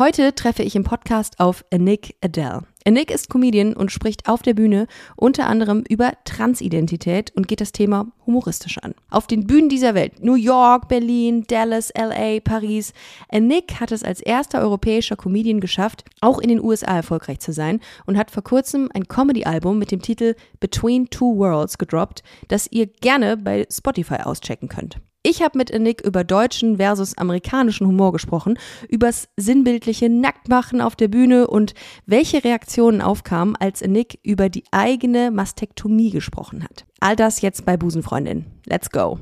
Heute treffe ich im Podcast auf Nick Adele. Nick ist Comedian und spricht auf der Bühne unter anderem über Transidentität und geht das Thema humoristisch an. Auf den Bühnen dieser Welt, New York, Berlin, Dallas, LA, Paris, Nick hat es als erster europäischer Comedian geschafft, auch in den USA erfolgreich zu sein und hat vor kurzem ein Comedy-Album mit dem Titel Between Two Worlds gedroppt, das ihr gerne bei Spotify auschecken könnt. Ich habe mit Nick über deutschen versus amerikanischen Humor gesprochen, übers sinnbildliche Nacktmachen auf der Bühne und welche Reaktionen aufkamen, als Nick über die eigene Mastektomie gesprochen hat. All das jetzt bei Busenfreundin. Let's go.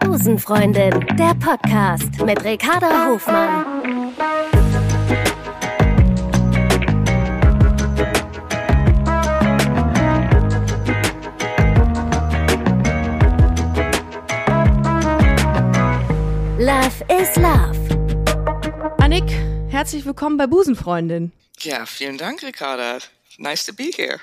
Busenfreundin, der Podcast mit Ricarda Hofmann. Love is Love. Annik, herzlich willkommen bei Busenfreundin. Ja, vielen Dank, Ricarda. Nice to be here.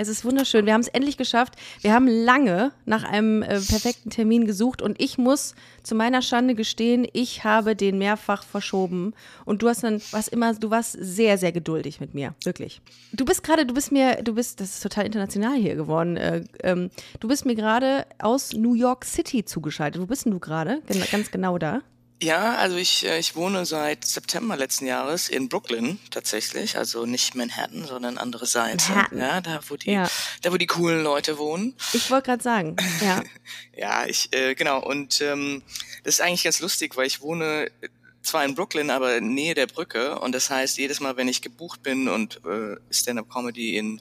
Es ist wunderschön. Wir haben es endlich geschafft. Wir haben lange nach einem äh, perfekten Termin gesucht und ich muss zu meiner Schande gestehen, ich habe den mehrfach verschoben. Und du hast dann, was immer, du warst sehr, sehr geduldig mit mir. Wirklich. Du bist gerade, du bist mir, du bist, das ist total international hier geworden. Äh, ähm, du bist mir gerade aus New York City zugeschaltet. Wo bist denn du gerade? Gen ganz genau da. Ja, also ich, äh, ich wohne seit September letzten Jahres in Brooklyn tatsächlich, also nicht Manhattan, sondern andere Seite. Manhattan. Ja, da wo die, Ja. da wo die coolen Leute wohnen. Ich wollte gerade sagen, ja. Ja, ich äh, genau und ähm, das ist eigentlich ganz lustig, weil ich wohne zwar in Brooklyn, aber in Nähe der Brücke und das heißt, jedes Mal, wenn ich gebucht bin und äh, Stand-up Comedy in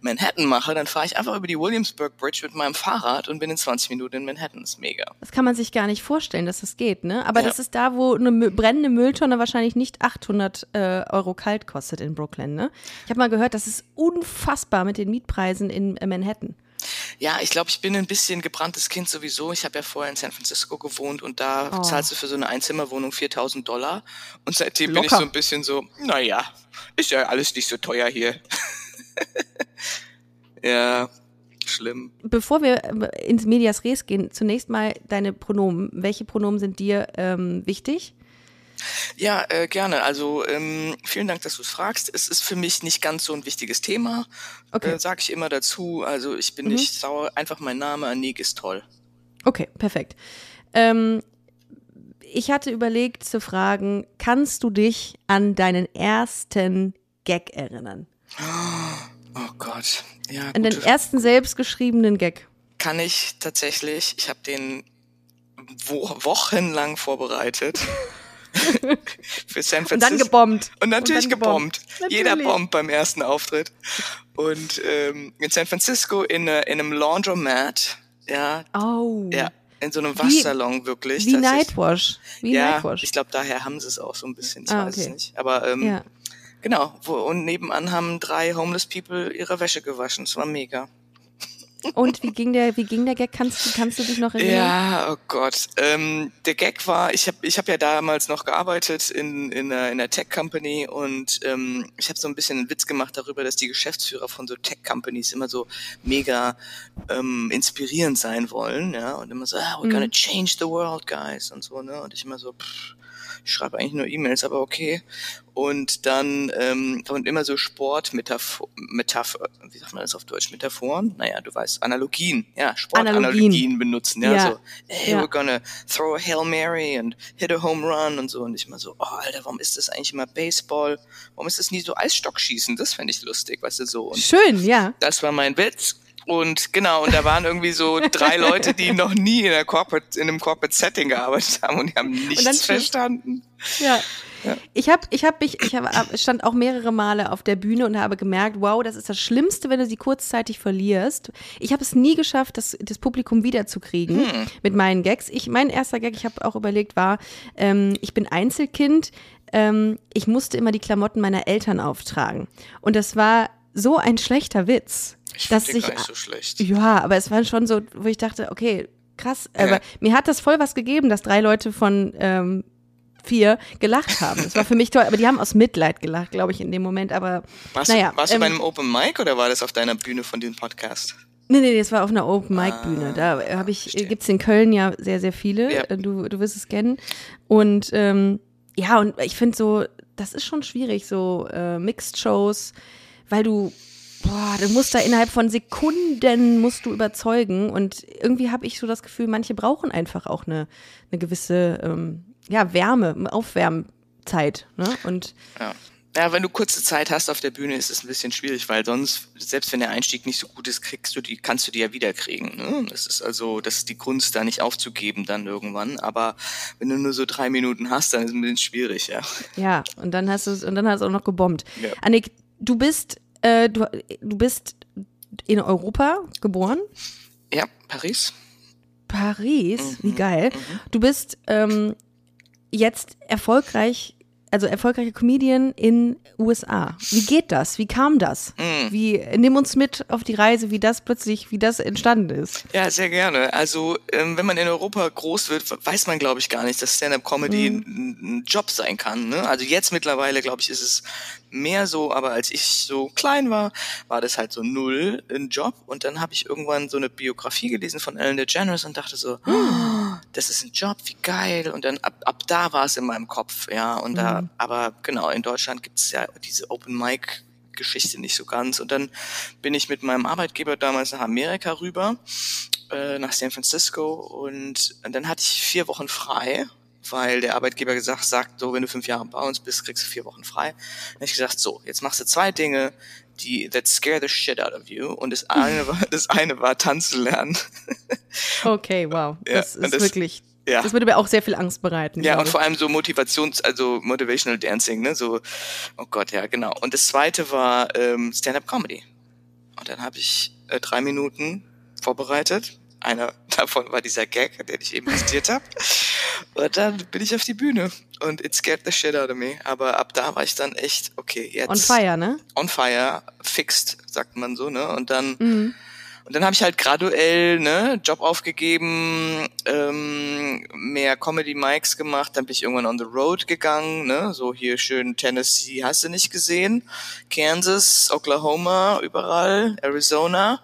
Manhattan mache, dann fahre ich einfach über die Williamsburg Bridge mit meinem Fahrrad und bin in 20 Minuten in Manhattan. Das ist mega. Das kann man sich gar nicht vorstellen, dass das geht, ne? Aber Ja. das ist da, wo eine brennende Mülltonne wahrscheinlich nicht 800 äh, Euro kalt kostet in Brooklyn, ne? Ich habe mal gehört, das ist unfassbar mit den Mietpreisen in äh, Manhattan. Ja, ich glaube, ich bin ein bisschen gebranntes Kind sowieso. Ich habe ja vorher in San Francisco gewohnt und da Oh. zahlst du für so eine Einzimmerwohnung 4000 Dollar. Und seitdem bin ich Locker. so ein bisschen so, naja, ist ja alles nicht so teuer hier. ja, schlimm. Bevor wir äh, ins Medias Res gehen, zunächst mal deine Pronomen. Welche Pronomen sind dir ähm, wichtig? Ja, äh, gerne. Also ähm, vielen Dank, dass du es fragst. Es ist für mich nicht ganz so ein wichtiges Thema. Okay. Mhm. Äh, Sag ich immer dazu. Also ich bin nicht sauer. Einfach mein Name, Anik, ist toll. Okay, perfekt. Ähm, ich hatte überlegt zu fragen, kannst du dich an deinen ersten Gag erinnern? Oh Gott. Ja, An den ersten selbstgeschriebenen Gag? kann ich tatsächlich. Ich habe den wo wochenlang vorbereitet. Für San Und Francisco. dann gebombt. Und natürlich Und gebombt. gebombt. Jeder Natürlich. bombt beim ersten Auftritt. Und ähm, in San Francisco in, äh, in einem Laundromat, ja, Oh. ja, in so einem Wie- Waschsalon wirklich. Wie. Nightwash. Wie ja, Nightwash. ich glaube, daher haben sie es auch so ein bisschen. Ich Ah, weiß okay. es nicht. Aber ähm, Ja. genau. Wo, und nebenan haben drei Homeless People ihre Wäsche gewaschen. Es war mega. Und wie ging der, wie ging der Gag? Kannst du, kannst du dich noch erinnern? Ja, oh Gott. Ähm, der Gag war, ich habe ich hab ja damals noch gearbeitet in, in, einer, in einer Tech-Company und ähm, ich habe so ein bisschen einen Witz gemacht darüber, dass die Geschäftsführer von so Tech-Companies immer so mega ähm, inspirierend sein wollen, ja, und immer so, ah, we're gonna change the world, guys, und so, ne, und ich immer so, pff, ich schreibe eigentlich nur E-Mails, aber okay. Und dann ähm, und immer so Sportmetapher, Metapher, wie sagt man das auf Deutsch? Metaphoren? Naja, du weißt, Analogien, ja, Sportanalogien Analogien. benutzen, ja, Ja. so, hey, Ja. we're gonna throw a Hail Mary and hit a home run und so. Und ich immer so, oh, Alter, warum ist das eigentlich immer Baseball? Warum ist das nie so Eisstockschießen? Das fände ich lustig, weißt du, so. Und Schön, ja. das war mein Witz. Und genau, und da waren irgendwie so drei Leute, die noch nie in, einer Corporate, in einem Corporate Setting gearbeitet haben und die haben nichts verstanden. Ja. Ja. Ich habe, ich habe mich, ich hab, stand auch mehrere Male auf der Bühne und habe gemerkt, wow, das ist das Schlimmste, wenn du sie kurzzeitig verlierst. Ich habe es nie geschafft, das, das Publikum wiederzukriegen Hm. mit meinen Gags. Ich, mein erster Gag, ich habe auch überlegt, war, ähm, ich bin Einzelkind, ähm, ich musste immer die Klamotten meiner Eltern auftragen. Und das war so ein schlechter Witz, Ich dass ich gar nicht so schlecht. ja, aber es war schon so, wo ich dachte, okay, krass. Aber Ja. mir hat das voll was gegeben, dass drei Leute von ähm, vier gelacht haben. Das war für mich toll. Aber die haben aus Mitleid gelacht, glaube ich, in dem Moment. Aber Warst, naja. du, warst du ähm, bei einem Open Mic oder war das auf deiner Bühne von diesem Podcast? Nee, nee, das war auf einer Open-Mic-Bühne. Da habe ich, verstehe. gibt's in Köln ja sehr, sehr viele. Ja. Äh, Du, du wirst es kennen. Und ähm, ja, und ich finde so, das ist schon schwierig, so äh, Mixed-Shows, weil du, boah, du musst da innerhalb von Sekunden musst du überzeugen und irgendwie habe ich so das Gefühl, manche brauchen einfach auch eine, eine gewisse, ähm, ja, Wärme, Aufwärmzeit, ne? Und Ja. Ja, wenn du kurze Zeit hast auf der Bühne, ist es ein bisschen schwierig, weil sonst, selbst wenn der Einstieg nicht so gut ist, kriegst du die, kannst du die ja wiederkriegen. Ne? Das ist also, das ist die Kunst, da nicht aufzugeben dann irgendwann. Aber wenn du nur so drei Minuten hast, dann ist es ein bisschen schwierig, ja. Ja, und dann hast du es und dann hast du auch noch gebombt. Ja. Annik, du bist äh, du, du bist in Europa geboren, Ja, Paris. Paris, wie geil. Du bist ähm, jetzt erfolgreich, also erfolgreicher Comedian in USA. Wie geht das? Wie kam das? Wie nimm uns mit auf die Reise, wie das plötzlich, wie das entstanden ist. Ja, sehr gerne. Also, ähm, wenn man in Europa groß wird, weiß man, glaube ich, gar nicht, dass Stand-up-Comedy ein, ein Job sein kann. Ne? Also jetzt mittlerweile, glaube ich, ist es mehr so, aber als ich so klein war, war das halt so null ein Job. Und dann habe ich irgendwann so eine Biografie gelesen von Ellen DeGeneres und dachte so, oh, das ist ein Job, wie geil. Und dann ab, ab da war es in meinem Kopf, ja. Und da, aber genau, in Deutschland gibt es ja diese Open Mic Geschichte nicht so ganz. Und dann bin ich mit meinem Arbeitgeber damals nach Amerika rüber, äh, nach San Francisco. Und, und dann hatte ich vier Wochen frei, weil der Arbeitgeber gesagt sagt, so, wenn du fünf Jahre bei uns bist, kriegst du vier Wochen frei. Dann habe ich gesagt, so, jetzt machst du zwei Dinge, die that scare the shit out of you. Und das eine war, das eine war tanzen lernen. Okay, wow. Das ist das- wirklich, Ja. das würde mir auch sehr viel Angst bereiten. Ja, und vor allem so Motivations-, also Motivational Dancing, ne, so, oh Gott, ja, genau. Und das zweite war ähm, Stand-Up-Comedy. Und dann habe ich äh, drei Minuten vorbereitet. Einer davon war dieser Gag, den ich eben zitiert habe. Und dann bin ich auf die Bühne und it scared the shit out of me. Aber ab da war ich dann echt, okay, jetzt On fire, ne? on fire, fixed, sagt man so, ne? Und dann Mhm. und dann habe ich halt graduell ne Job aufgegeben, ähm, mehr Comedy Mics gemacht, dann bin ich irgendwann on the road gegangen, ne, so hier schön Tennessee, hast du nicht gesehen, Kansas, Oklahoma, überall, Arizona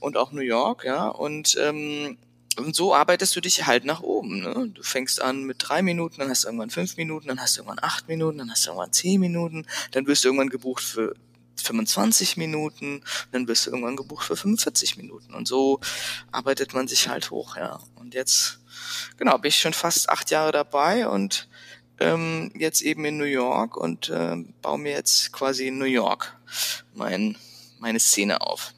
und auch New York, ja und ähm, und so arbeitest du dich halt nach oben. Ne? Du fängst an mit drei Minuten, dann hast du irgendwann fünf Minuten, dann hast du irgendwann acht Minuten, dann hast du irgendwann zehn Minuten, dann wirst du irgendwann gebucht für 25 Minuten, dann wirst du irgendwann gebucht für 45 Minuten. Und so arbeitet man sich halt hoch, ja. Und jetzt, genau, bin ich schon fast acht Jahre dabei und ähm, jetzt eben in New York und ähm, baue mir jetzt quasi in New York mein, meine Szene auf.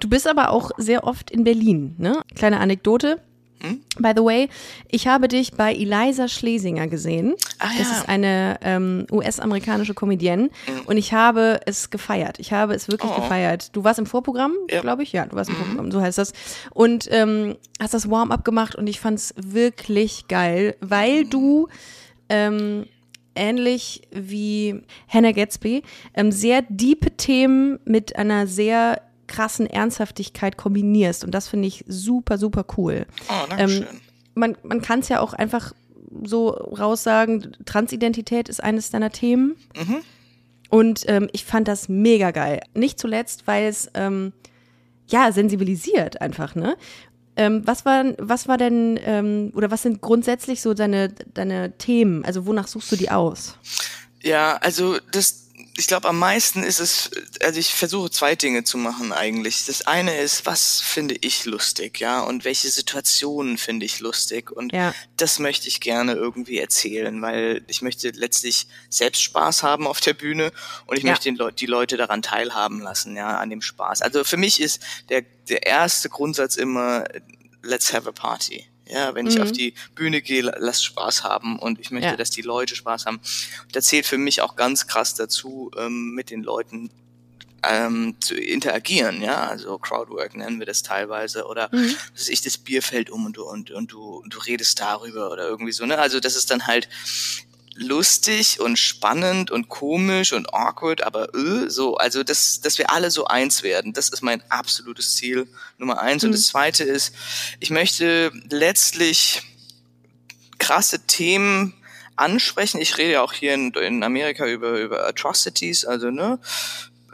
Du bist aber auch sehr oft in Berlin, ne? Kleine Anekdote. Hm? By the way, ich habe dich bei Eliza Schlesinger gesehen. Ah, Das ja. ist eine ähm, US-amerikanische Comedienne und ich habe es gefeiert. Ich habe es wirklich Oh. gefeiert. Du warst im Vorprogramm, Ja. glaube ich. Ja, du warst im Vorprogramm, so heißt das. Und ähm, hast das Warm-up gemacht und ich fand es wirklich geil, weil du ähm, ähnlich wie Hannah Gatsby ähm, sehr diepe Themen mit einer sehr krassen Ernsthaftigkeit kombinierst und das finde ich super, super cool. Oh, danke schön. Man, man kann es ja auch einfach so raussagen, Transidentität ist eines deiner Themen. Und ähm, ich fand das mega geil. Nicht zuletzt, weil es ähm, ja sensibilisiert einfach, ne? Ähm, was war, was war denn, ähm, oder was sind grundsätzlich so deine, deine Themen? Also wonach suchst du die aus? Ja, also das, ich glaube, am meisten ist es, also ich versuche zwei Dinge zu machen eigentlich. Das eine ist, was finde ich lustig, ja, und welche Situationen finde ich lustig und Ja. das möchte ich gerne irgendwie erzählen, weil ich möchte letztlich selbst Spaß haben auf der Bühne und ich Ja. möchte den Leu die Leute daran teilhaben lassen, ja, an dem Spaß. Also für mich ist der, der erste Grundsatz immer, let's have a party. Ja, wenn ich auf die Bühne gehe, la- lass Spaß haben und ich möchte, Ja. dass die Leute Spaß haben. Und da zählt für mich auch ganz krass dazu, ähm, mit den Leuten ähm, zu interagieren, ja, also Crowdwork nennen wir das teilweise oder Mhm. dass ich das Bier fällt um und du und, und du und du redest darüber oder irgendwie so, ne? Also das ist dann halt lustig und spannend und komisch und awkward, aber äh, so, also dass, dass wir alle so eins werden, das ist mein absolutes Ziel Nummer eins. Und das zweite ist, ich möchte letztlich krasse Themen ansprechen. Ich rede ja auch hier in, in Amerika über, über Atrocities, also ne,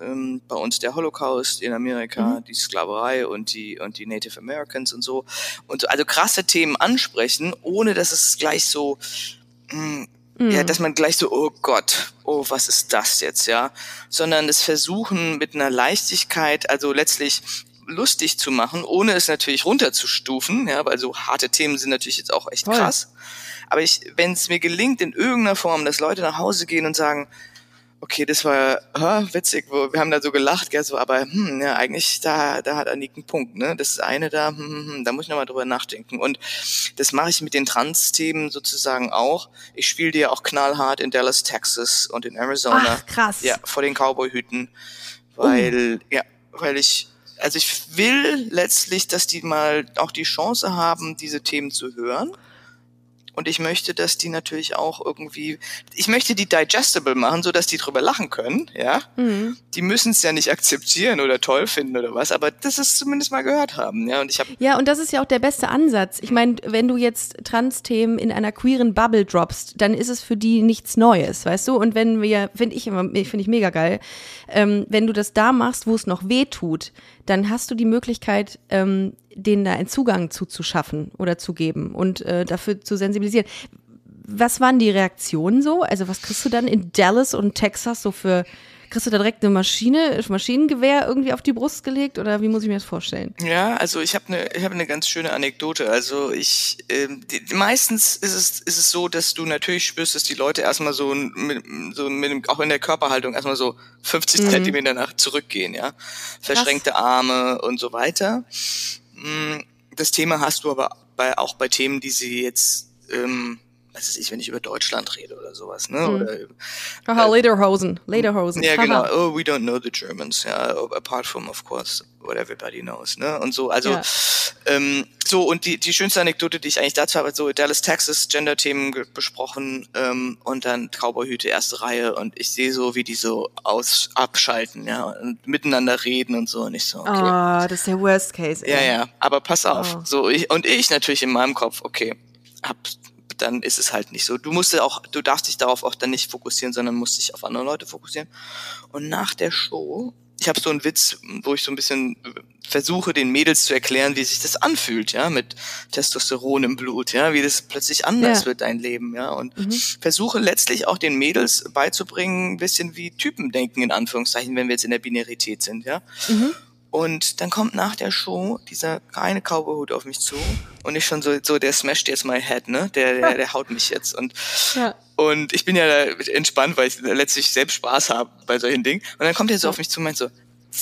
ähm, bei uns der Holocaust in Amerika, die Sklaverei und die und die Native Americans und so und so, also krasse Themen ansprechen, ohne dass es gleich so mh, ja, dass man gleich so, oh Gott, oh, was ist das jetzt, ja, sondern es versuchen mit einer Leichtigkeit, also letztlich lustig zu machen, ohne es natürlich runterzustufen, ja, weil so harte Themen sind natürlich jetzt auch echt Voll. krass. Aber ich, wenn es mir gelingt in irgendeiner Form, dass Leute nach Hause gehen und sagen, okay, das war hä, witzig, wo, wir haben da so gelacht, gell, so, aber hm, ja, eigentlich, da, da hat Annik einen Punkt, ne? Das eine da, hm, hm, hm, da muss ich nochmal drüber nachdenken. Und das mache ich mit den Trans-Themen sozusagen auch. Ich spiele die ja auch knallhart in Dallas, Texas und in Arizona. Ach, krass. Ja, vor den Cowboy-Hüten. Weil, ja, weil ich, also ich will letztlich, dass die mal auch die Chance haben, diese Themen zu hören. Und ich möchte, dass die natürlich auch irgendwie, ich möchte die digestible machen, so dass die drüber lachen können, ja. Mhm. Die müssen es ja nicht akzeptieren oder toll finden oder was, aber das ist zumindest mal gehört haben, ja. Und ich habe Ja, und das ist ja auch der beste Ansatz. Ich meine, wenn du jetzt Trans-Themen in einer queeren Bubble droppst, dann ist es für die nichts Neues, weißt du? Und wenn wir, finde ich immer, finde ich mega geil, ähm, wenn du das da machst, wo es noch weh tut, dann hast du die Möglichkeit, ähm, denen da einen Zugang zuzuschaffen oder zu geben und äh, dafür zu sensibilisieren. Was waren die Reaktionen so? Also was kriegst du dann in Dallas und Texas so für, kriegst du da direkt eine Maschine, Maschinengewehr irgendwie auf die Brust gelegt oder wie muss ich mir das vorstellen? Ja, also ich habe eine ich habe eine ganz schöne Anekdote. Also ich ähm, die, meistens ist es ist es so, dass du natürlich spürst, dass die Leute erstmal so mit, so mit dem, auch in der Körperhaltung erstmal so 50 Zentimeter nach zurückgehen, ja, verschränkte Arme und so weiter. Mm, Das Thema hast du aber bei, auch bei Themen, die sie jetzt ähm, was weiß ich, wenn ich über Deutschland rede oder sowas, ne? Oder Aha, Lederhosen, Lederhosen. ja, Haha. genau. Oh, we don't know the Germans. Ja, apart from, of course, what everybody knows. Ne? Und so, also Ja. ähm, so und die die schönste Anekdote, die ich eigentlich dazu habe, so Dallas, Texas, Gender-Themen ge- besprochen ähm, und dann Cowboyhüte erste Reihe und ich sehe so, wie die so aus abschalten, ja, und miteinander reden und so und ich so, okay. Ah, das ist der Worst Case. Ey. Ja, ja, aber pass auf. Oh. So, ich, und ich natürlich in meinem Kopf, okay, hab, dann ist es halt nicht so. Du musst auch, du darfst dich darauf auch dann nicht fokussieren, sondern musst dich auf andere Leute fokussieren. Und nach der Show, ich habe so einen Witz, wo ich so ein bisschen versuche, den Mädels zu erklären, wie sich das anfühlt, ja, mit Testosteron im Blut, ja, wie das plötzlich anders Ja. wird, dein Leben, ja. Und versuche letztlich auch den Mädels beizubringen, ein bisschen wie Typen denken, in Anführungszeichen, wenn wir jetzt in der Binarität sind, ja. Und dann kommt nach der Show dieser reine Cowboyhut auf mich zu und ich schon so, so der smashed jetzt my head, ne? Der, der, der haut mich jetzt und Ja. und ich bin ja da entspannt, weil ich letztlich selbst Spaß habe bei solchen Dingen. Und dann kommt er so auf mich zu und meint so,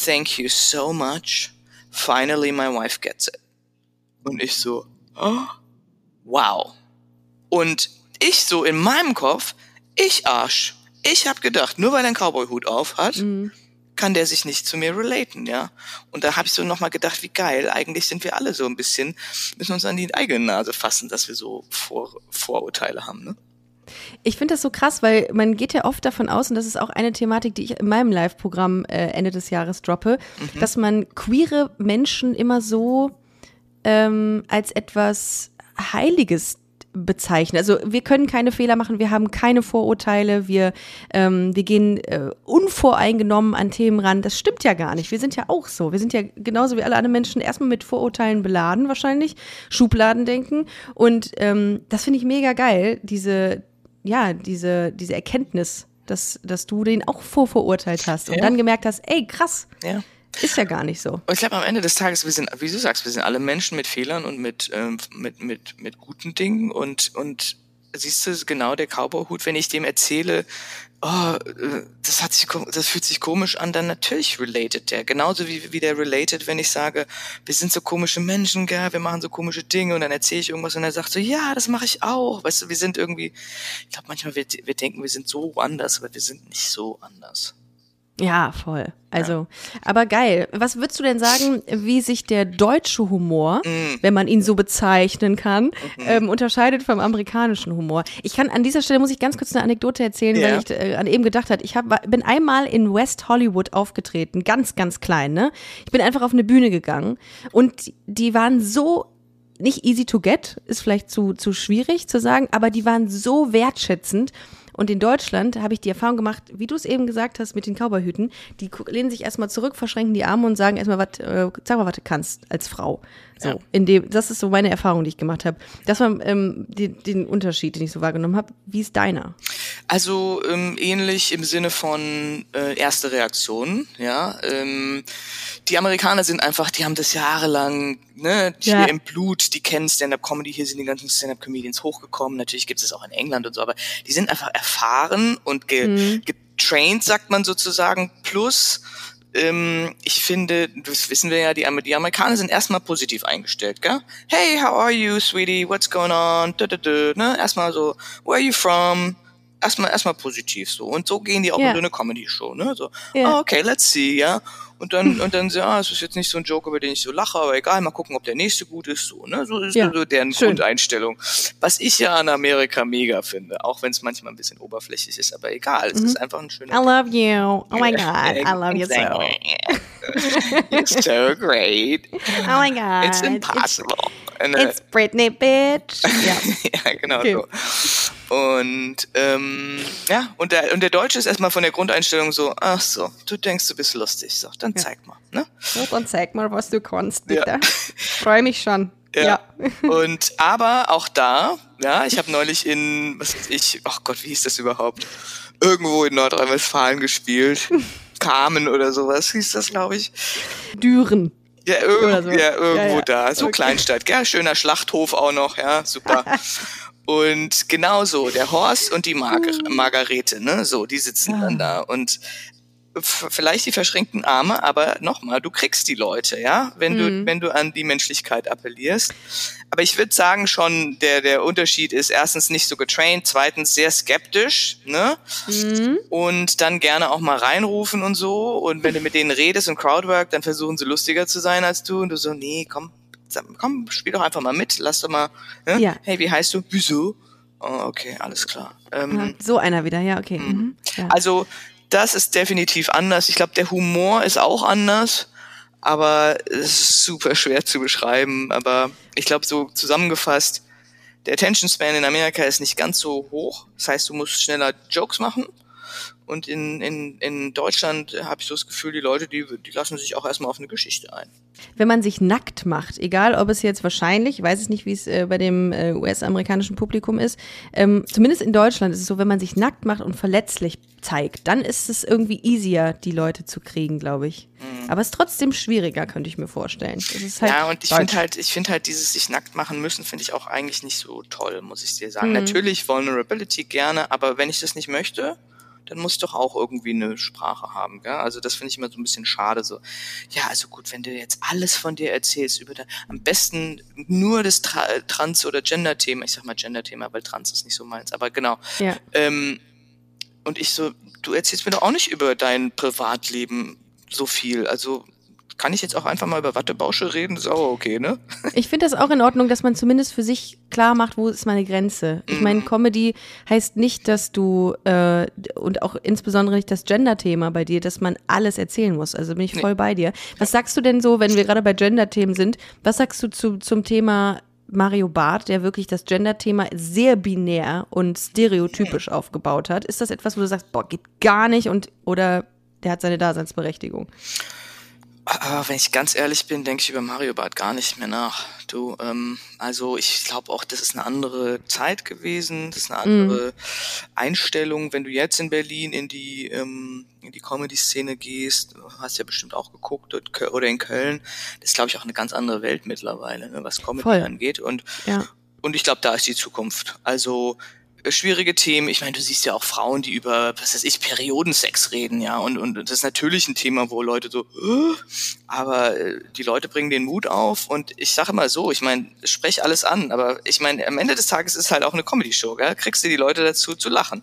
thank you so much. Finally my wife gets it. Und ich so, oh, wow. Und ich so in meinem Kopf, ich Arsch. Ich hab gedacht, nur weil er einen Cowboyhut auf hat, kann der sich nicht zu mir relaten, ja. Und da habe ich so nochmal gedacht, wie geil, eigentlich sind wir alle so ein bisschen, müssen uns an die eigene Nase fassen, dass wir so Vor Vorurteile haben, ne? Ich finde das so krass, weil man geht ja oft davon aus, und das ist auch eine Thematik, die ich in meinem Live-Programm äh, Ende des Jahres droppe, dass man queere Menschen immer so ähm, als etwas Heiliges bezeichnet. Also wir können keine Fehler machen, wir haben keine Vorurteile, wir, ähm, wir gehen äh, unvoreingenommen an Themen ran. Das stimmt ja gar nicht. Wir sind ja auch so. Wir sind ja genauso wie alle anderen Menschen erstmal mit Vorurteilen beladen wahrscheinlich, Schubladendenken. Und ähm, das finde ich mega geil, diese, ja, diese, diese Erkenntnis, dass, dass du den auch vorverurteilt hast und Ja. dann gemerkt hast, ey, krass, Ja. Ist ja gar nicht so. Und ich glaube, am Ende des Tages, wir sind, wie du sagst, wir sind alle Menschen mit Fehlern und mit, ähm, mit, mit, mit guten Dingen und, und siehst du, genau der Cowboyhut, wenn ich dem erzähle, oh, äh, das hat sich, das fühlt sich komisch an, dann natürlich related der. Genauso wie, wie der related, wenn ich sage, wir sind so komische Menschen, gell, wir machen so komische Dinge und dann erzähle ich irgendwas und er sagt so, ja, das mache ich auch. Weißt du, wir sind irgendwie, ich glaube manchmal, wir, wir denken, wir sind so anders, aber wir sind nicht so anders. Ja, voll. Also, aber geil. Was würdest du denn sagen, wie sich der deutsche Humor, Mm. wenn man ihn so bezeichnen kann, Mhm. ähm, unterscheidet vom amerikanischen Humor? Ich kann an dieser Stelle muss ich ganz kurz eine Anekdote erzählen, Ja. weil ich äh, an eben gedacht hat. Ich hab, bin einmal in West Hollywood aufgetreten, ganz, ganz klein. Ne? Ich bin einfach auf eine Bühne gegangen und die- die waren so nicht easy to get, ist vielleicht zu, zu schwierig zu sagen, aber die waren so wertschätzend Und in Deutschland habe ich die Erfahrung gemacht, wie du es eben gesagt hast mit den Cowboyhüten, die lehnen sich erstmal zurück, verschränken die Arme und sagen erstmal, was, äh, sag mal, was du kannst als Frau. So, Ja. in dem, das ist so meine Erfahrung, die ich gemacht habe. Das war ähm, die, den Unterschied, den ich so wahrgenommen habe. Wie ist deiner? Also ähm, ähnlich im Sinne von äh, erste Reaktionen, ja. Ähm, die Amerikaner sind einfach, die haben das jahrelang, ne, hier Ja. im Blut, die kennen Stand-up-Comedy, hier sind die ganzen Stand-up-Comedians hochgekommen. Natürlich gibt es auch in England und so, aber die sind einfach erfahren und ge getrained, sagt man sozusagen. Plus, ähm, ich finde, das wissen wir ja, die, die Amerikaner sind erstmal positiv eingestellt, gell? Hey, how are you, sweetie? What's going on? Dö, dö, dö, ne? Erstmal so, where are you from? Erstmal, erstmal positiv so. Und so gehen die auch Ja. in so eine Comedy-Show, ne? So, Ja. oh, okay, let's see, ja. Und dann, und dann, so, ja, es ist jetzt nicht so ein Joke, über den ich so lache, aber egal, mal gucken, ob der nächste gut ist, so, ne? So ist Ja, so deren schön. Grundeinstellung. Was ich ja an Amerika mega finde, auch wenn es manchmal ein bisschen oberflächlich ist, aber egal, es ist einfach ein schöner I love you. Oh my God, I love you so. You're so great. Oh my God. It's impossible. And, äh, It's Britney, bitch. Ja. ja, genau Okay. so. Und ähm, ja, und der, und der Deutsche ist erstmal von der Grundeinstellung so, ach so, du denkst, du bist lustig, so, dann zeig mal. Ne? So, dann zeig mal, was du kannst, Ja. bitte. Freue mich schon. Ja. Und aber auch da, ja, ich habe neulich in, was weiß ich, ach Gott, wie hieß das überhaupt? Irgendwo in Nordrhein-Westfalen gespielt. Carmen oder sowas hieß das, glaube ich. Düren. Ja, irg so. ja irgendwo Ja, ja. da. So Okay. Kleinstadt, gell? Schöner Schlachthof auch noch, ja, super. und genauso, der Horst und die Marg Hm. Margarete, ne? So, die sitzen dann da und vielleicht die verschränkten Arme, aber nochmal, du kriegst die Leute, ja, wenn Mhm. du, wenn du an die Menschlichkeit appellierst. Aber ich würde sagen schon, der, der Unterschied ist erstens nicht so getraint, zweitens sehr skeptisch, ne? Mhm. und dann gerne auch mal reinrufen und so. Und wenn du mit denen redest und Crowdwork, dann versuchen sie lustiger zu sein als du. Und du so, nee, komm, komm, spiel doch einfach mal mit, lass doch mal. Ne? Ja. Hey, wie heißt du? Wieso? Oh, okay, alles klar. Ähm, So einer wieder, ja, okay. Mhm. Ja. Also das ist definitiv anders. Ich glaube, der Humor ist auch anders, aber es ist super schwer zu beschreiben. Aber ich glaube, so zusammengefasst, der Attention Span in Amerika ist nicht ganz so hoch. Das heißt, du musst schneller Jokes machen. Und in, in, in Deutschland habe ich so das Gefühl, die Leute, die, die lassen sich auch erstmal auf eine Geschichte ein. Wenn man sich nackt macht, egal ob es jetzt wahrscheinlich, ich weiß es nicht, wie es äh, bei dem äh, US-amerikanischen Publikum ist, ähm, zumindest in Deutschland ist es so, wenn man sich nackt macht und verletzlich zeigt, dann ist es irgendwie easier, die Leute zu kriegen, glaube ich. Aber es ist trotzdem schwieriger, könnte ich mir vorstellen. Halt Mhm. ja, und ich finde halt, ich finde halt dieses sich nackt machen müssen, finde ich auch eigentlich nicht so toll, muss ich dir sagen. Mhm. Natürlich Vulnerability gerne, aber wenn ich das nicht möchte, dann muss doch auch irgendwie eine Sprache haben. Gell? Also das finde ich immer so ein bisschen schade. So, ja, also gut, wenn du jetzt alles von dir erzählst über dein, am besten nur das Tra Trans- oder Gender-Thema, ich sag mal Gender-Thema, weil Trans ist nicht so meins, aber genau. Ja. Ähm, und ich so, du erzählst mir doch auch nicht über dein Privatleben so viel. Also kann ich jetzt auch einfach mal über Wattebausche reden? Ist auch okay, ne? Ich finde das auch in Ordnung, dass man zumindest für sich klar macht, wo ist meine Grenze. Ich meine, Comedy heißt nicht, dass du äh, und auch insbesondere nicht das Gender-Thema bei dir, dass man alles erzählen muss. Also bin ich voll bei dir. Was sagst du denn so, wenn wir gerade bei Gender-Themen sind? Was sagst du zu, zum Thema Mario Barth, der wirklich das Gender-Thema sehr binär und stereotypisch aufgebaut hat? Ist das etwas, wo du sagst, boah, geht gar nicht und oder der hat seine Daseinsberechtigung? Aber wenn ich ganz ehrlich bin, denke ich über Mario Bart gar nicht mehr nach. Du, ähm, also ich glaube auch, das ist eine andere Zeit gewesen, das ist eine andere Einstellung. Wenn du jetzt in Berlin in die ähm, in die Comedy-Szene gehst, hast ja bestimmt auch geguckt oder in Köln, das ist glaube ich auch eine ganz andere Welt mittlerweile, ne, was Comedy Voll. angeht. Und Ja. und ich glaube, da ist die Zukunft. Also schwierige Themen. Ich meine, du siehst ja auch Frauen, die über, was weiß ich, Periodensex reden, ja. Und, und das ist natürlich ein Thema, wo Leute so, "Äh?" aber äh, die Leute bringen den Mut auf. Und ich sage mal so, ich meine, sprech alles an. Aber ich meine, am Ende des Tages ist halt auch eine Comedy-Show, gell? Kriegst du die Leute dazu zu lachen.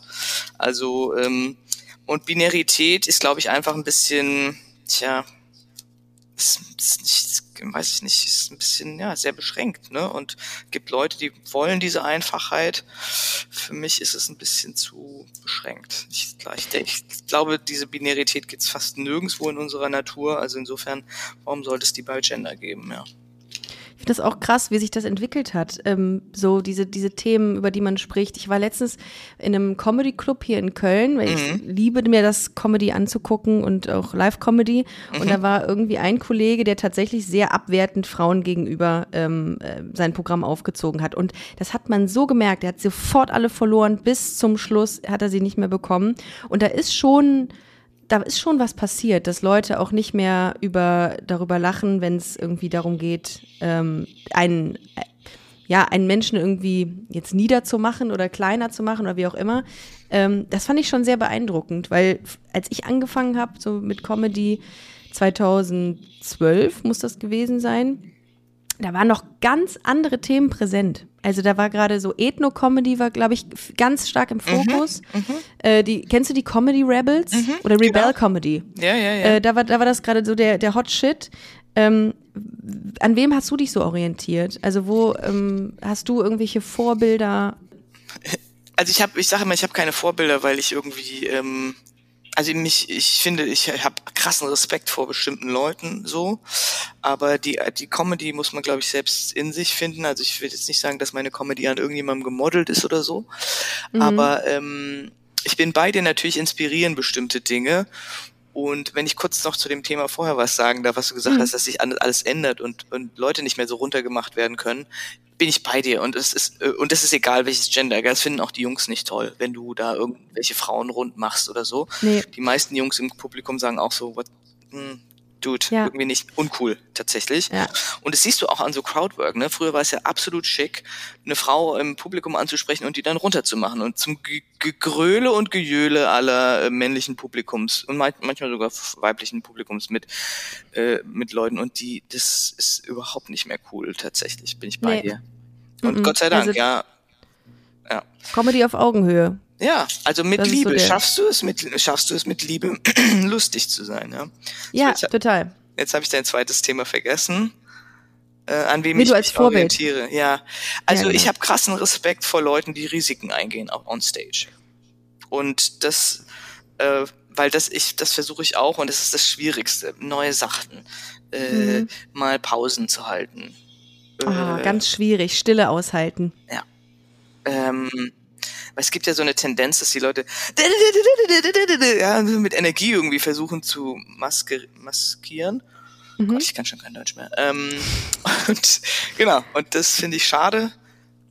Also, ähm, und Binarität ist, glaube ich, einfach ein bisschen, tja, ist, ist nicht, weiß ich nicht, ist ein bisschen, ja, sehr beschränkt, ne? Und gibt Leute, die wollen diese Einfachheit. Für mich ist es ein bisschen zu beschränkt. Ich, ich, ich glaube, diese Binarität gibt's fast nirgendwo in unserer Natur. Also insofern, warum sollte es die bei Gender geben, ja? Ich finde das auch krass, wie sich das entwickelt hat. Ähm, so diese, diese Themen, über die man spricht. Ich war letztens in einem Comedy-Club hier in Köln, weil ich Mhm. liebe mir das Comedy anzugucken und auch Live-Comedy. Und Mhm. da war irgendwie ein Kollege, der tatsächlich sehr abwertend Frauen gegenüber ähm, äh, sein Programm aufgezogen hat. Und das hat man so gemerkt. Er hat sofort alle verloren. Bis zum Schluss hat er sie nicht mehr bekommen. Und da ist schon da ist schon was passiert, dass Leute auch nicht mehr über, darüber lachen, wenn es irgendwie darum geht, ähm, einen, äh, ja, einen Menschen irgendwie jetzt niederzumachen oder kleiner zu machen oder wie auch immer. Ähm, das fand ich schon sehr beeindruckend, weil als ich angefangen habe, so mit Comedy 2012 muss das gewesen sein, da waren noch ganz andere Themen präsent. Also da war gerade so Ethno-Comedy war, glaube ich, ganz stark im Fokus. Äh, die, kennst du die Comedy Rebels? Oder Rebel genau. Comedy? Ja, ja, ja. Äh, da, war, da war das gerade so der, der Hot Shit. Ähm, an wem hast du dich so orientiert? Also wo ähm, hast du irgendwelche Vorbilder? Also ich habe, ich sage immer, ich habe keine Vorbilder, weil ich irgendwie, ähm, also mich, ich finde, ich habe krassen Respekt vor bestimmten Leuten so, aber die die Comedy muss man, glaube ich, selbst in sich finden. Also ich will jetzt nicht sagen, dass meine Comedy an irgendjemandem gemodelt ist oder so, aber ähm, ich bin bei dir natürlich inspirieren bestimmte Dinge. Und wenn ich kurz noch zu dem Thema vorher was sagen darf, was du gesagt hast, dass sich alles ändert und, und Leute nicht mehr so runtergemacht werden können, bin ich bei dir. Und es ist, äh, und das ist egal, welches Gender. Das finden auch die Jungs nicht toll, wenn du da irgendwelche Frauen rund machst oder so. Nee. Die meisten Jungs im Publikum sagen auch so, what, hm, Dude, Ja. irgendwie nicht uncool tatsächlich. Ja. Und das siehst du auch an so Crowdwork. Ne? Früher war es ja absolut schick, eine Frau im Publikum anzusprechen und die dann runterzumachen und zum Ge- Gegröle und Gejöle aller äh, männlichen Publikums und man- manchmal sogar weiblichen Publikums mit äh, mit Leuten und die, das ist überhaupt nicht mehr cool. Tatsächlich bin ich bei Nee. dir. Und Mhm. Gott sei Dank, Also- ja, Comedy auf Augenhöhe. ja. Also mit Das so Liebe der- schaffst du es mit schaffst du es mit Liebe lustig zu sein. Ja. Ja, jetzt, total. jetzt habe ich dein zweites Thema vergessen. Äh, an wem Nee, ich mich Vorbild. orientiere. Ja, also Ja, genau. ich habe krassen Respekt vor Leuten, die Risiken eingehen, auch on stage. Und das, äh, weil das ich, das versuche ich auch und das ist das Schwierigste, neue Sachen, äh, Mhm. mal Pausen zu halten. Ah, Äh, ganz schwierig. Stille aushalten. Ähm, weil es gibt ja so eine Tendenz, dass die Leute ja, mit Energie irgendwie versuchen zu maskieren. Mhm. Gott, ich kann schon kein Deutsch mehr. Ähm, und genau, und das finde ich schade,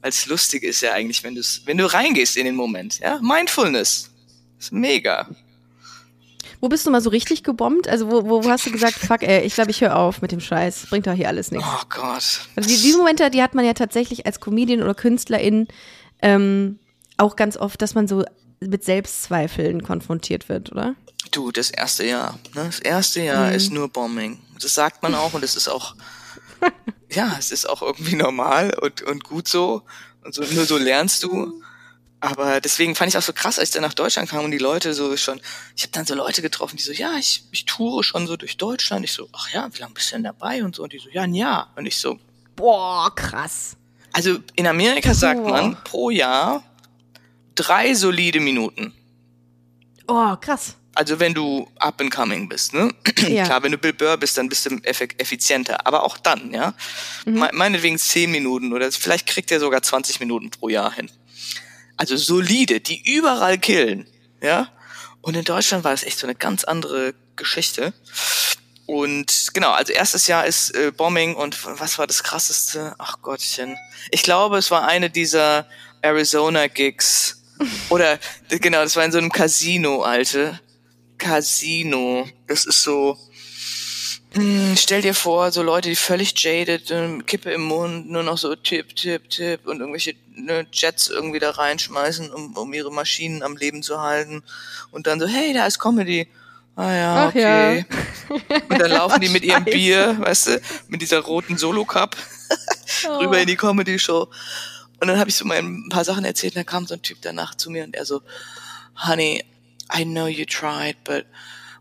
weil es lustig ist ja eigentlich, wenn du wenn du reingehst in den Moment, ja, Mindfulness. Ist mega. Wo bist du mal so richtig gebombt? Also wo, wo, wo hast du gesagt, fuck ey, ich glaube, ich höre auf mit dem Scheiß. Bringt doch hier alles nichts. Oh Gott. Also die, diese Momente, die hat man ja tatsächlich als Comedian oder Künstlerin ähm, auch ganz oft, dass man so mit Selbstzweifeln konfrontiert wird, oder? Du, das erste Jahr. Ne? Das erste Jahr Mhm. ist nur Bombing. Das sagt man auch und es ist auch, ja, es ist auch irgendwie normal und, und gut so. Und so, nur so lernst du. Aber deswegen fand ich auch so krass, als ich dann nach Deutschland kam und die Leute so schon, ich habe dann so Leute getroffen, die so, ja, ich, ich toure schon so durch Deutschland. Ich so, ach ja, wie lange bist du denn dabei und so? Und die so, ja, ein Jahr. Und ich so, Boah, krass. Also in Amerika sagt man pro Jahr drei solide Minuten. Oh, krass. Also wenn du up and coming bist, ne? Ja. Klar, wenn du Bill Burr bist, dann bist du effizienter. Aber auch dann, ja. Me meinetwegen zehn Minuten oder vielleicht kriegt er sogar 20 Minuten pro Jahr hin. Also solide, die überall killen, ja. Und in Deutschland war das echt so eine ganz andere Geschichte. Und genau, also erstes Jahr ist äh, Bombing und was war das krasseste? Ach Gottchen. Ich glaube, es war eine dieser Arizona-Gigs. Oder äh, genau, das war in so einem Casino, Alte. Casino. Das ist so. Hm, stell dir vor, so Leute, die völlig jaded, ähm, Kippe im Mund, nur noch so Tipp, Tipp, Tipp und irgendwelche ne, Jets irgendwie da reinschmeißen, um, um ihre Maschinen am Leben zu halten. Und dann so, hey, da ist Comedy. Ah ja, Ach ja. okay. Und dann laufen die mit ihrem. Bier, weißt du, mit dieser roten Solo-Cup rüber in die Comedy-Show. Und dann habe ich so mal ein paar Sachen erzählt und dann kam so ein Typ danach zu mir und er so, Honey, I know you tried, but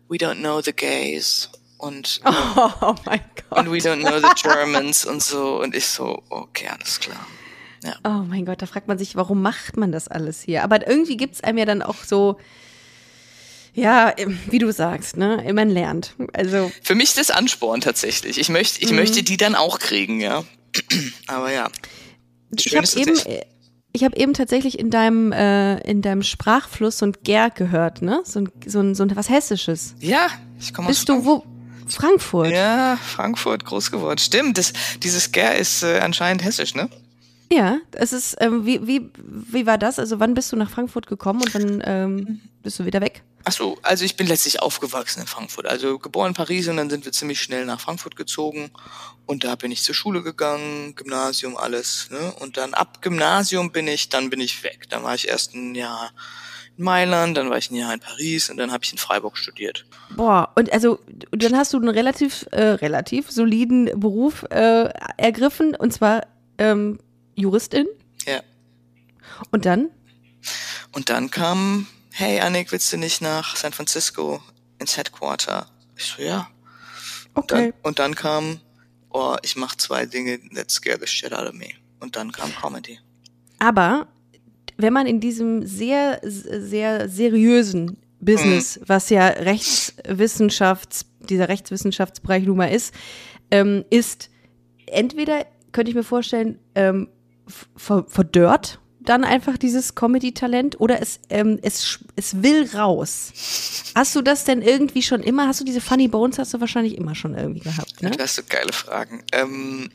we don't know the gays. Und, Oh, mein Gott. und we don't know the Germans und so. Und ich so, okay, alles klar. Oh mein Gott, da fragt man sich, warum macht man das alles hier? Aber irgendwie gibt's einem ja dann auch so, ja, wie du sagst, ne? Man lernt. Also, Für mich ist das Ansporn tatsächlich. Ich möchte, ich möchte die dann auch kriegen, ja. Aber ja. Ich habe eben, ich habe eben tatsächlich in deinem, äh, in deinem Sprachfluss so ein Ger gehört, ne? So ein, so ein, so ein was Hessisches. Ja, ich komme aus Bist du wo? Frankfurt. Ja, Frankfurt groß geworden. Stimmt, das, dieses Ger ist äh, anscheinend hessisch, ne? Ja, es ist, ähm, wie, wie, wie war das? Also wann bist du nach Frankfurt gekommen und dann ähm, bist du wieder weg? Ach so, also ich bin letztlich aufgewachsen in Frankfurt. Also geboren in Paris und dann sind wir ziemlich schnell nach Frankfurt gezogen. Und da bin ich zur Schule gegangen, Gymnasium, alles. Ne? Und dann ab Gymnasium bin ich, dann bin ich weg. Dann war ich erst ein Jahr in Mailand, dann war ich ein Jahr in Paris und dann habe ich in Freiburg studiert. Boah, und also dann hast du einen relativ, äh, relativ soliden Beruf äh, ergriffen und zwar ähm, Juristin. Ja. Und dann? Und dann kam, hey Annik, willst du nicht nach San Francisco ins Headquarter? Ich so, ja. Okay. Dann, und dann kam, oh, ich mach zwei Dinge that scare the shit out of me. Und dann kam Comedy. Aber wenn man in diesem sehr, sehr seriösen Business, was ja Rechtswissenschafts, dieser Rechtswissenschaftsbereich nun mal ist, ähm, ist entweder, könnte ich mir vorstellen, ähm, ver verdörrt dann einfach dieses Comedy-Talent oder es, ähm, es, es will raus. Hast du das denn irgendwie schon immer, hast du diese Funny Bones, hast du wahrscheinlich immer schon irgendwie gehabt, ne? Das sind geile Fragen. Ähm,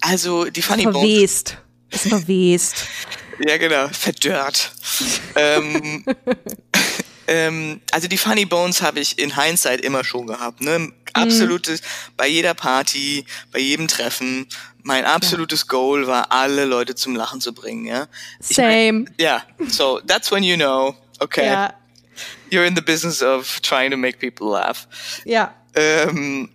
also die Funny verwest. Bones. Ist verwest. ja, genau, verdörrt. ähm, ähm, also die Funny Bones habe ich in Hindsight immer schon gehabt. Ne? Absolutes, mhm. bei jeder Party, bei jedem Treffen, mein absolutes ja. Goal war, alle Leute zum Lachen zu bringen. Ja? Same. Ja, so that's when you know, okay, ja. you're in the business of trying to make people laugh. Ja. Ähm,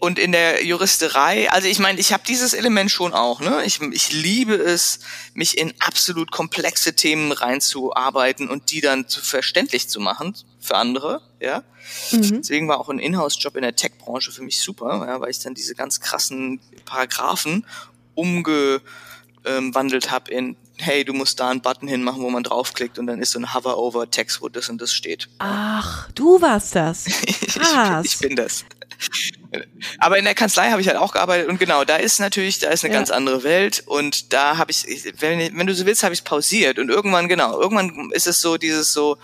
und in der Juristerei, also ich meine, ich habe dieses Element schon auch. Ne? Ich, ich liebe es, mich in absolut komplexe Themen reinzuarbeiten und die dann zu verständlich zu machen für andere. Ja, mhm. deswegen war auch ein Inhouse-Job in der Tech-Branche für mich super, ja, weil ich dann diese ganz krassen Paragraphen umgewandelt habe in hey, du musst da einen Button hinmachen, wo man draufklickt und dann ist so ein Hover-Over-Text, wo das und das steht. Ach, du warst das. ich, ich bin das. Aber in der Kanzlei habe ich halt auch gearbeitet und genau, da ist natürlich, da ist eine ja. ganz andere Welt und da habe ich, wenn, wenn du so willst, habe ich es pausiert und irgendwann, genau, irgendwann ist es so dieses so,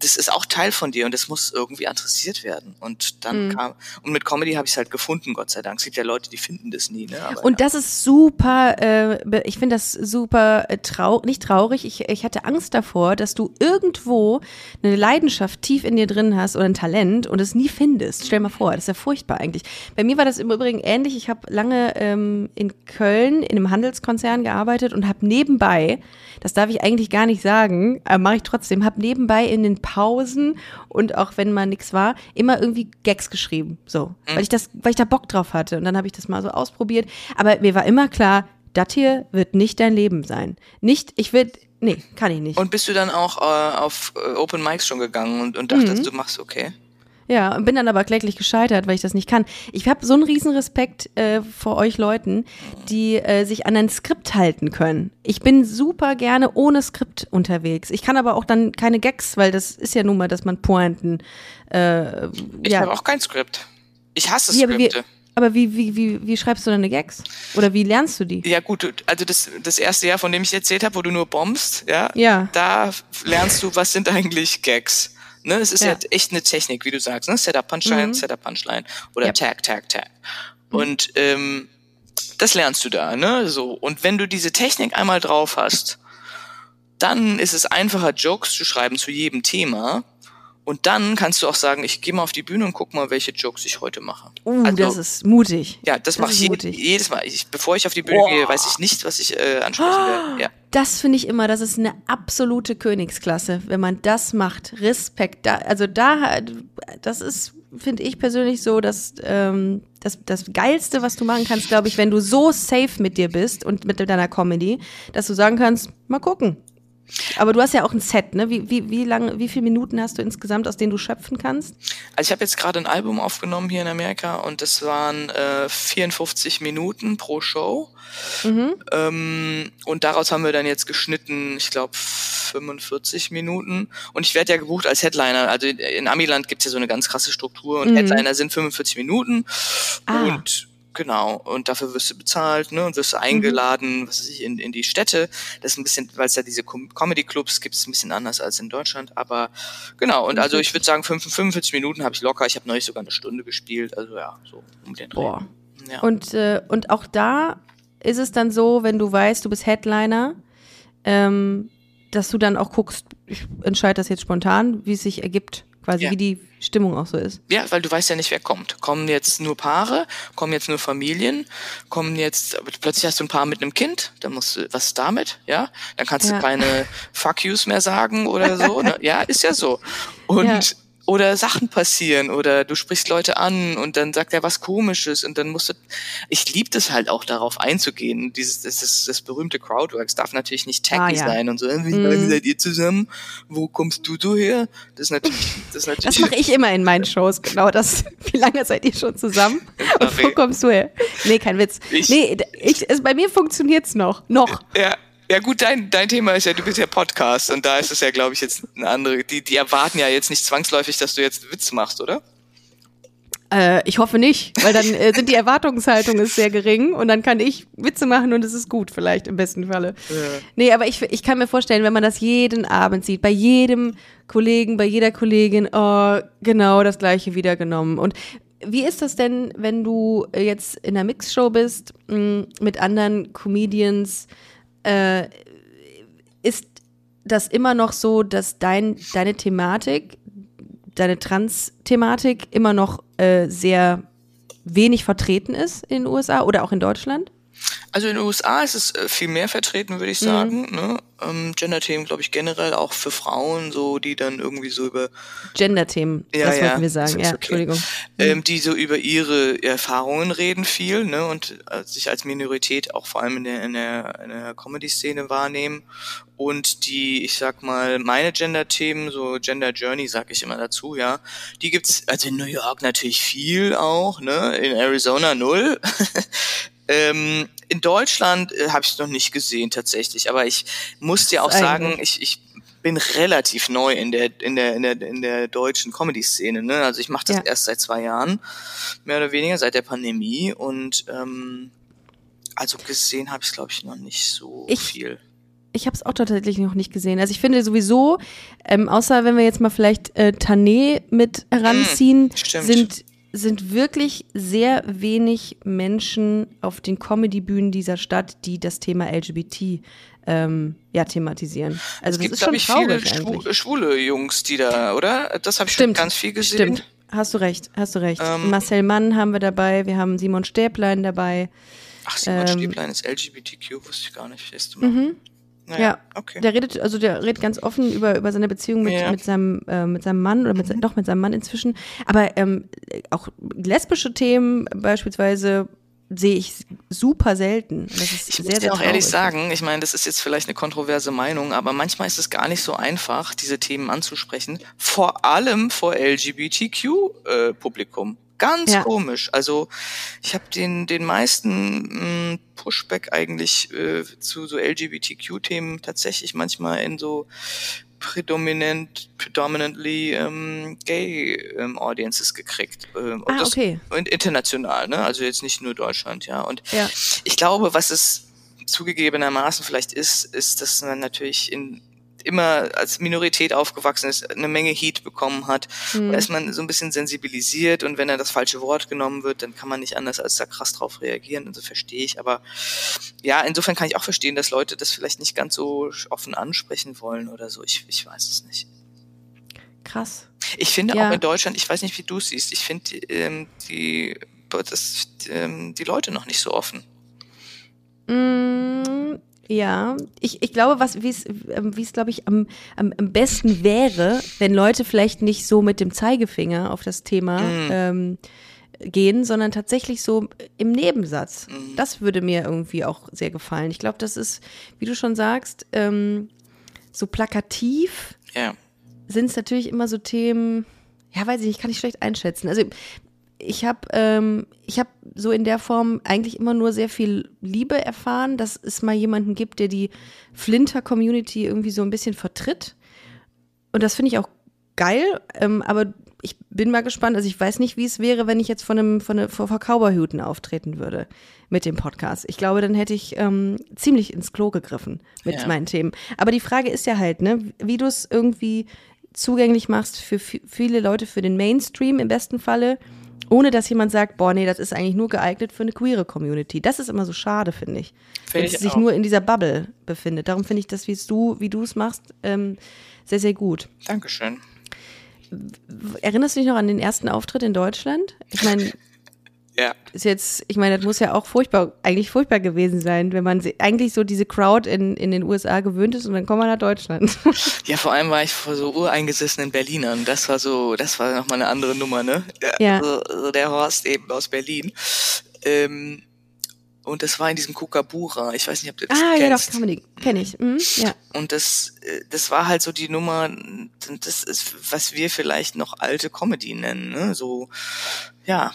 das ist auch Teil von dir und das muss irgendwie adressiert werden. Und dann mhm. kam, und mit Comedy habe ich es halt gefunden, Gott sei Dank. Es gibt ja Leute, die finden das nie. Ne? Aber und ja. das ist super, äh, ich finde das super äh, traurig, nicht traurig, ich, ich hatte Angst davor, dass du irgendwo eine Leidenschaft tief in dir drin hast oder ein Talent und es nie findest. Stell mal vor, das ist ja furchtbar eigentlich. Bei mir war das im Übrigen ähnlich. Ich habe lange ähm, in Köln in einem Handelskonzern gearbeitet und habe nebenbei, das darf ich eigentlich gar nicht sagen, aber mache ich trotzdem, habe nebenbei in den Pausen und auch wenn mal nichts war, immer irgendwie Gags geschrieben. So. Mhm. Weil ich das, weil ich da Bock drauf hatte. Und dann habe ich das mal so ausprobiert. Aber mir war immer klar, das hier wird nicht dein Leben sein. Nicht, ich will, nee, kann ich nicht. Und bist du dann auch äh, auf äh, Open Mics schon gegangen und, und dachtest, mhm. du machst okay? Ja, bin dann aber kläglich gescheitert, weil ich das nicht kann. Ich habe so einen riesen Respekt äh, vor euch Leuten, die äh, sich an ein Skript halten können. Ich bin super gerne ohne Skript unterwegs. Ich kann aber auch dann keine Gags, weil das ist ja nun mal, dass man Pointen. Äh, ich ja. habe auch kein Skript. Ich hasse Skripte. Ja, aber, aber wie, wie, wie, wie schreibst du deine Gags? Oder wie lernst du die? Ja gut, also das, das erste Jahr, von dem ich erzählt habe, wo du nur bombst, ja, ja, da lernst du, was sind eigentlich Gags. Ne, es ist ja. ja echt eine Technik, wie du sagst, ne? Setup Punchline, mhm. Setup Punchline oder yep. Tag, Tag, Tag. Mhm. Und ähm, das lernst du da, ne? So. Und wenn du diese Technik einmal drauf hast, dann ist es einfacher, Jokes zu schreiben zu jedem Thema. Und dann kannst du auch sagen, ich gehe mal auf die Bühne und guck mal, welche Jokes ich heute mache. Uh, also, das ist mutig. Ja, das, das mache ich je, jedes Mal. Ich, bevor ich auf die Bühne oh. gehe, weiß ich nicht, was ich äh, ansprechen werde. Ja. Das finde ich immer, das ist eine absolute Königsklasse, wenn man das macht. Respekt. Da, also da, das ist, finde ich persönlich so, dass ähm, das, das Geilste, was du machen kannst, glaube ich, wenn du so safe mit dir bist und mit deiner Comedy, dass du sagen kannst, mal gucken. Aber du hast ja auch ein Set, ne? Wie, wie, wie lange, wie viele Minuten hast du insgesamt, aus denen du schöpfen kannst? Also ich habe jetzt gerade ein Album aufgenommen hier in Amerika und das waren äh, 54 Minuten pro Show. Mhm. Ähm, und daraus haben wir dann jetzt geschnitten, ich glaube, 45 Minuten. Und ich werde ja gebucht als Headliner. Also in Amiland gibt's ja so eine ganz krasse Struktur und mhm. Headliner sind 45 Minuten. Ah. Und Genau, und dafür wirst du bezahlt, ne, und wirst du eingeladen, was weiß ich, in, in die Städte. Das ist ein bisschen, weil es da diese Com- Comedy-Clubs gibt, ist ein bisschen anders als in Deutschland, aber genau, und also ich würde sagen, 45 Minuten habe ich locker, ich habe neulich sogar eine Stunde gespielt, also ja, so um den Dreh. Boah. Ja. Und, äh, und auch da ist es dann so, wenn du weißt, du bist Headliner, ähm, dass du dann auch guckst, ich entscheide das jetzt spontan, wie es sich ergibt, quasi Ja. wie die Stimmung auch so ist. Ja, weil du weißt ja nicht, wer kommt. Kommen jetzt nur Paare, kommen jetzt nur Familien, kommen jetzt, plötzlich hast du ein Paar mit einem Kind, dann musst du, was ist damit? Ja, dann kannst Ja. du keine Fuck yous mehr sagen oder so. Ne? Ja, ist ja so. Und. Oder Sachen passieren oder du sprichst Leute an und dann sagt er was komisches und dann musst du, ich liebe das halt auch darauf einzugehen. Dieses, das, das, das berühmte Crowdwork, es darf natürlich nicht tacky Ah, ja. sein und so, wie Mhm. lange seid ihr zusammen? Wo kommst du so her? Das ist natürlich, das ist natürlich. Das mache ich immer in meinen Shows, genau das. Wie lange seid ihr schon zusammen? Und wo kommst du her? Nee, kein Witz. Ich- nee, ich, es, bei mir funktioniert's noch. Noch. Ja, ja gut, dein, dein Thema ist ja, du bist ja Podcast und da ist es ja, glaube ich, jetzt eine andere. Die, die erwarten ja jetzt nicht zwangsläufig, dass du jetzt Witz machst, oder? Äh, ich hoffe nicht, weil dann äh, sind die Erwartungshaltung ist sehr gering und dann kann ich Witze machen und es ist gut, vielleicht im besten Falle. Nee, aber ich, ich kann mir vorstellen, wenn man das jeden Abend sieht, bei jedem Kollegen, bei jeder Kollegin, oh, genau das gleiche wieder genommen. Und wie ist das denn, wenn du jetzt in einer Mixshow bist mh, mit anderen Comedians? Äh, ist das immer noch so, dass dein, deine Thematik, deine Trans-Thematik immer noch äh, sehr wenig vertreten ist in den USA oder auch in Deutschland? Also in den USA ist es äh, viel mehr vertreten, würde ich sagen. Ne? Ähm, Gender-Themen, glaube ich, generell auch für Frauen, so die dann irgendwie so über Gender-Themen, Ja, das ja, wollten wir sagen. Ja, okay. Entschuldigung. ähm, die so über ihre Erfahrungen reden viel, ne, und äh, sich als Minorität auch vor allem in der, in der, in der Comedy-Szene wahrnehmen. Und die, ich sag mal, meine Gender-Themen, so Gender Journey, sag ich immer dazu, ja, die gibt's, also in New York natürlich viel auch, ne, in Arizona null. ähm, in Deutschland äh, habe ich noch nicht gesehen tatsächlich, aber ich muss dir auch sagen, ich, ich bin relativ neu in der in der in der in der deutschen Comedy Szene ne also ich mache das Ja. erst seit zwei Jahren mehr oder weniger seit der Pandemie und ähm, also gesehen habe ich glaube ich noch nicht so Ich- viel Ich habe es auch tatsächlich noch nicht gesehen. Also ich finde sowieso, ähm, außer wenn wir jetzt mal vielleicht äh, Tané mit heranziehen, Mm, stimmt. sind sind wirklich sehr wenig Menschen auf den Comedy-Bühnen dieser Stadt, die das Thema LGBT ähm, ja, thematisieren. Also es das gibt ist glaube schon ich viele traurig eigentlich. schwu schwule Jungs die da oder das habe ich schon Stimmt, ganz viel gesehen Stimmt, hast du recht, hast du recht. Ähm, Marcel Mann haben wir dabei, wir haben Simon Stäblein dabei. ach Simon ähm, Stäblein ist LGBTQ wusste ich gar nicht Mhm. Naja, Ja, okay der redet, also der redet ganz offen über, über seine Beziehung mit, Ja. mit, seinem, äh, mit seinem Mann oder mit, se- doch mit seinem Mann inzwischen. Aber ähm, auch lesbische Themen beispielsweise sehe ich super selten. Ich sehr, muss dir auch ehrlich sagen, ich meine, das ist jetzt vielleicht eine kontroverse Meinung, aber manchmal ist es gar nicht so einfach, diese Themen anzusprechen, vor allem vor LGBTQ-Publikum. Ganz Ja. komisch. Also ich habe den den meisten mh, Pushback eigentlich äh, zu so LGBTQ-Themen tatsächlich manchmal in so predominant, predominantly ähm, gay ähm, Audiences gekriegt. Ähm, und Ah, das- okay. Und international, ne? Also jetzt nicht nur Deutschland, ja. Und Ja. ich glaube, was es zugegebenermaßen vielleicht ist, ist, dass man natürlich in immer als Minorität aufgewachsen ist, eine Menge Heat bekommen hat. Hm. Da ist man so ein bisschen sensibilisiert und wenn da das falsche Wort genommen wird, dann kann man nicht anders als da krass drauf reagieren und so verstehe ich. Aber ja, insofern kann ich auch verstehen, dass Leute das vielleicht nicht ganz so offen ansprechen wollen oder so. Ich, ich weiß es nicht. Krass. Ich finde Ja. auch in Deutschland, ich weiß nicht, wie du es siehst, ich finde ähm, die, das, ähm, die Leute noch nicht so offen. Mm, ja, ich, ich glaube, was wie es ähm, wie es glaube ich am, am, am besten wäre, wenn Leute vielleicht nicht so mit dem Zeigefinger auf das Thema Mm. ähm, gehen, sondern tatsächlich so im Nebensatz. Mm. Das würde mir irgendwie auch sehr gefallen. Ich glaube, das ist, wie du schon sagst, ähm, so plakativ Ja. sind es natürlich immer so Themen, ja, weiß ich nicht, kann ich schlecht einschätzen. Also ich habe ähm, ich habe so in der Form eigentlich immer nur sehr viel Liebe erfahren, dass es mal jemanden gibt, der die Flinter Community irgendwie so ein bisschen vertritt. Und das finde ich auch geil, ähm, aber ich bin mal gespannt. Also ich weiß nicht, wie es wäre, wenn ich jetzt von einem von, eine, vor, vor Cowboyhüten auftreten würde mit dem Podcast. Ich glaube, dann hätte ich ähm, ziemlich ins Klo gegriffen mit Ja. meinen Themen. Aber die Frage ist ja halt, ne, wie du es irgendwie zugänglich machst für vi- viele Leute, für den Mainstream im besten Falle, ohne dass jemand sagt, boah, nee, das ist eigentlich nur geeignet für eine queere Community. Das ist immer so schade, finde ich. Wenn Finde es ich sich auch. nur in dieser Bubble befindet. Darum finde ich das, wie du, wie du es machst, ähm, sehr, sehr gut. Dankeschön. Erinnerst du dich noch an den ersten Auftritt in Deutschland? Ich meine, Ja. ist jetzt, ich meine, das muss ja auch furchtbar, eigentlich furchtbar gewesen sein, wenn man eigentlich so diese Crowd in, in den USA gewöhnt ist und dann kommt man nach Deutschland. Ja, vor allem war ich vor so ureingesessenen Berlinern. Das war so, das war nochmal eine andere Nummer, ne? Ja. Also, also der Horst eben aus Berlin. Ähm, und das war in diesem Kukabura. Ich weiß nicht, ob du das ah, ja, kennst. doch, Comedy. Kenne ich. Mhm, ja. Und das, äh, das war halt so die Nummer, das ist, was wir vielleicht noch alte Comedy nennen, ne? So, ja,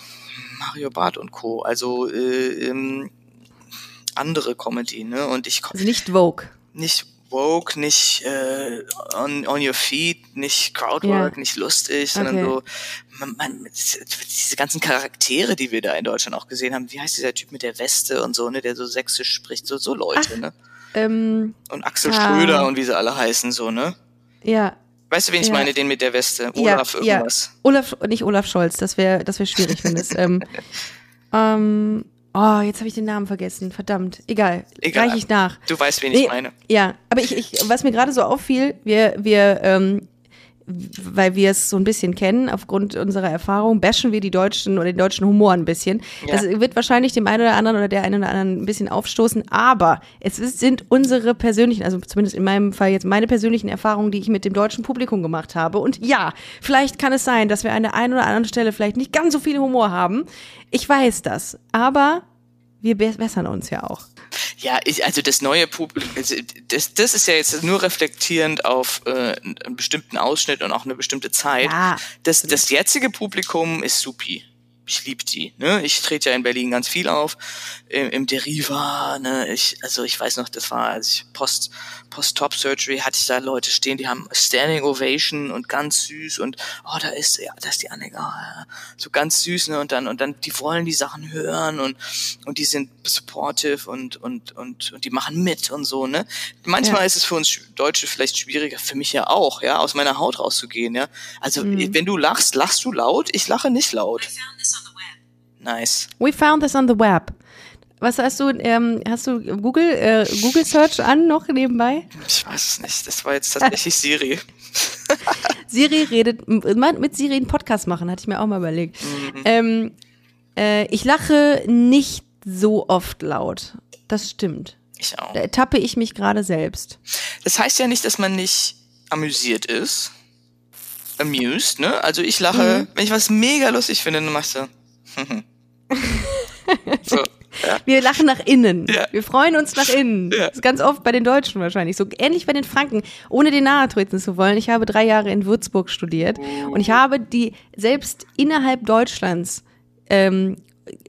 Mario Barth und Co. Also äh, ähm, andere Comedy, ne? Und ich Also nicht Vogue. nicht woke, nicht äh, on, on your feet, nicht Crowdwork, Ja. nicht lustig, sondern Okay. so man, man, diese ganzen Charaktere, die wir da in Deutschland auch gesehen haben. Wie heißt dieser Typ mit der Weste und so, ne, der so sächsisch spricht, so so Leute, ne? Ähm, Und Axel Ah. Schröder und wie sie alle heißen, so, ne? ja. Weißt du, wen ich Ja. meine, den mit der Weste? Olaf ja, irgendwas. Ja. Olaf, nicht Olaf Scholz, das wäre das wär schwierig, wenn es. ähm, ähm, oh, jetzt habe ich den Namen vergessen. Verdammt. Egal. Egal. Reich ich nach. Du weißt, wen Nee, ich meine. Ja, aber ich, ich, was mir gerade so auffiel, wir, wir, ähm, weil wir es so ein bisschen kennen, aufgrund unserer Erfahrung, bashen wir die Deutschen oder den deutschen Humor ein bisschen. Ja. Das wird wahrscheinlich dem einen oder anderen oder der einen oder anderen ein bisschen aufstoßen, aber es ist, sind unsere persönlichen, also zumindest in meinem Fall jetzt meine persönlichen Erfahrungen, die ich mit dem deutschen Publikum gemacht habe. Und ja, vielleicht kann es sein, dass wir an der einen oder anderen Stelle vielleicht nicht ganz so viel Humor haben. Ich weiß das, aber wir be- bessern uns ja auch. Ja, ich, also das neue Publikum, also das, das ist ja jetzt nur reflektierend auf äh, einen bestimmten Ausschnitt und auch eine bestimmte Zeit. Ja, das, das jetzige Publikum ist supi. Ich lieb die. Ne? Ich trete ja in Berlin ganz viel auf, im, im Deriva. Ne? Ich, also ich weiß noch, das war, als ich Post, Post-Top-Surgery hatte ich da Leute stehen, die haben Standing Ovation und ganz süß und oh, da ist, ja, da ist die Annika, ja, so ganz süß, ne? Und dann, und dann, die wollen die Sachen hören und, und die sind supportive und, und, und, und die machen mit und so, ne? Manchmal Ja. ist es für uns Deutsche vielleicht schwieriger, für mich ja auch, ja, aus meiner Haut rauszugehen, ja. Also, wenn du lachst, lachst du laut? Ich lache nicht laut. Nice. We found this on the web. Was hast du, ähm, hast du Google, äh, Google Search an noch nebenbei? Ich weiß es nicht. Das war jetzt tatsächlich Siri. Siri redet, mit Siri einen Podcast machen, hatte ich mir auch mal überlegt. Ähm, äh, ich lache nicht so oft laut. Das stimmt. Ich auch. Da ertappe ich mich gerade selbst. Das heißt ja nicht, dass man nicht amüsiert ist. Amused, ne? Also ich lache, wenn ich was mega lustig finde, dann machst du. so, ja. Wir lachen nach innen. Ja. Wir freuen uns nach innen. Ja. Das ist ganz oft bei den Deutschen wahrscheinlich. So ähnlich bei den Franken. Ohne den nahe treten zu wollen. Ich habe drei Jahre in Würzburg studiert und ich habe die selbst innerhalb Deutschlands ähm,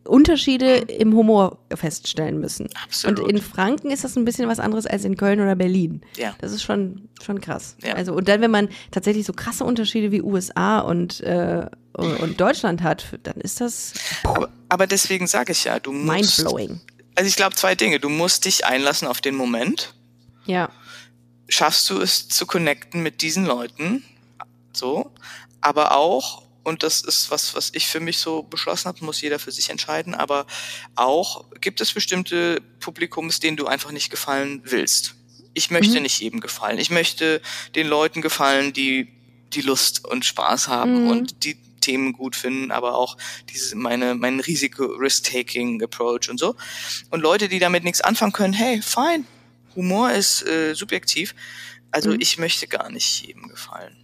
Unterschiede im Humor feststellen müssen. Absolut. Und in Franken ist das ein bisschen was anderes als in Köln oder Berlin. Ja. Das ist schon, schon krass. Ja. Also, und dann, wenn man tatsächlich so krasse Unterschiede wie USA und, äh, und Deutschland hat, dann ist das Aber, aber deswegen sage ich ja, du musst. mindblowing. Also ich glaube zwei Dinge. Du musst dich einlassen auf den Moment. Ja. Schaffst du es zu connecten mit diesen Leuten? So. Aber auch, und das ist was, was ich für mich so beschlossen habe, muss jeder für sich entscheiden, aber auch gibt es bestimmte Publikums, denen du einfach nicht gefallen willst. Ich möchte nicht jedem gefallen. Ich möchte den Leuten gefallen, die die Lust und Spaß haben und die Themen gut finden, aber auch diese meine mein Risiko-Risk-Taking-Approach und so. Und Leute, die damit nichts anfangen können, hey, fine. Humor ist äh, subjektiv. Also ich möchte gar nicht jedem gefallen.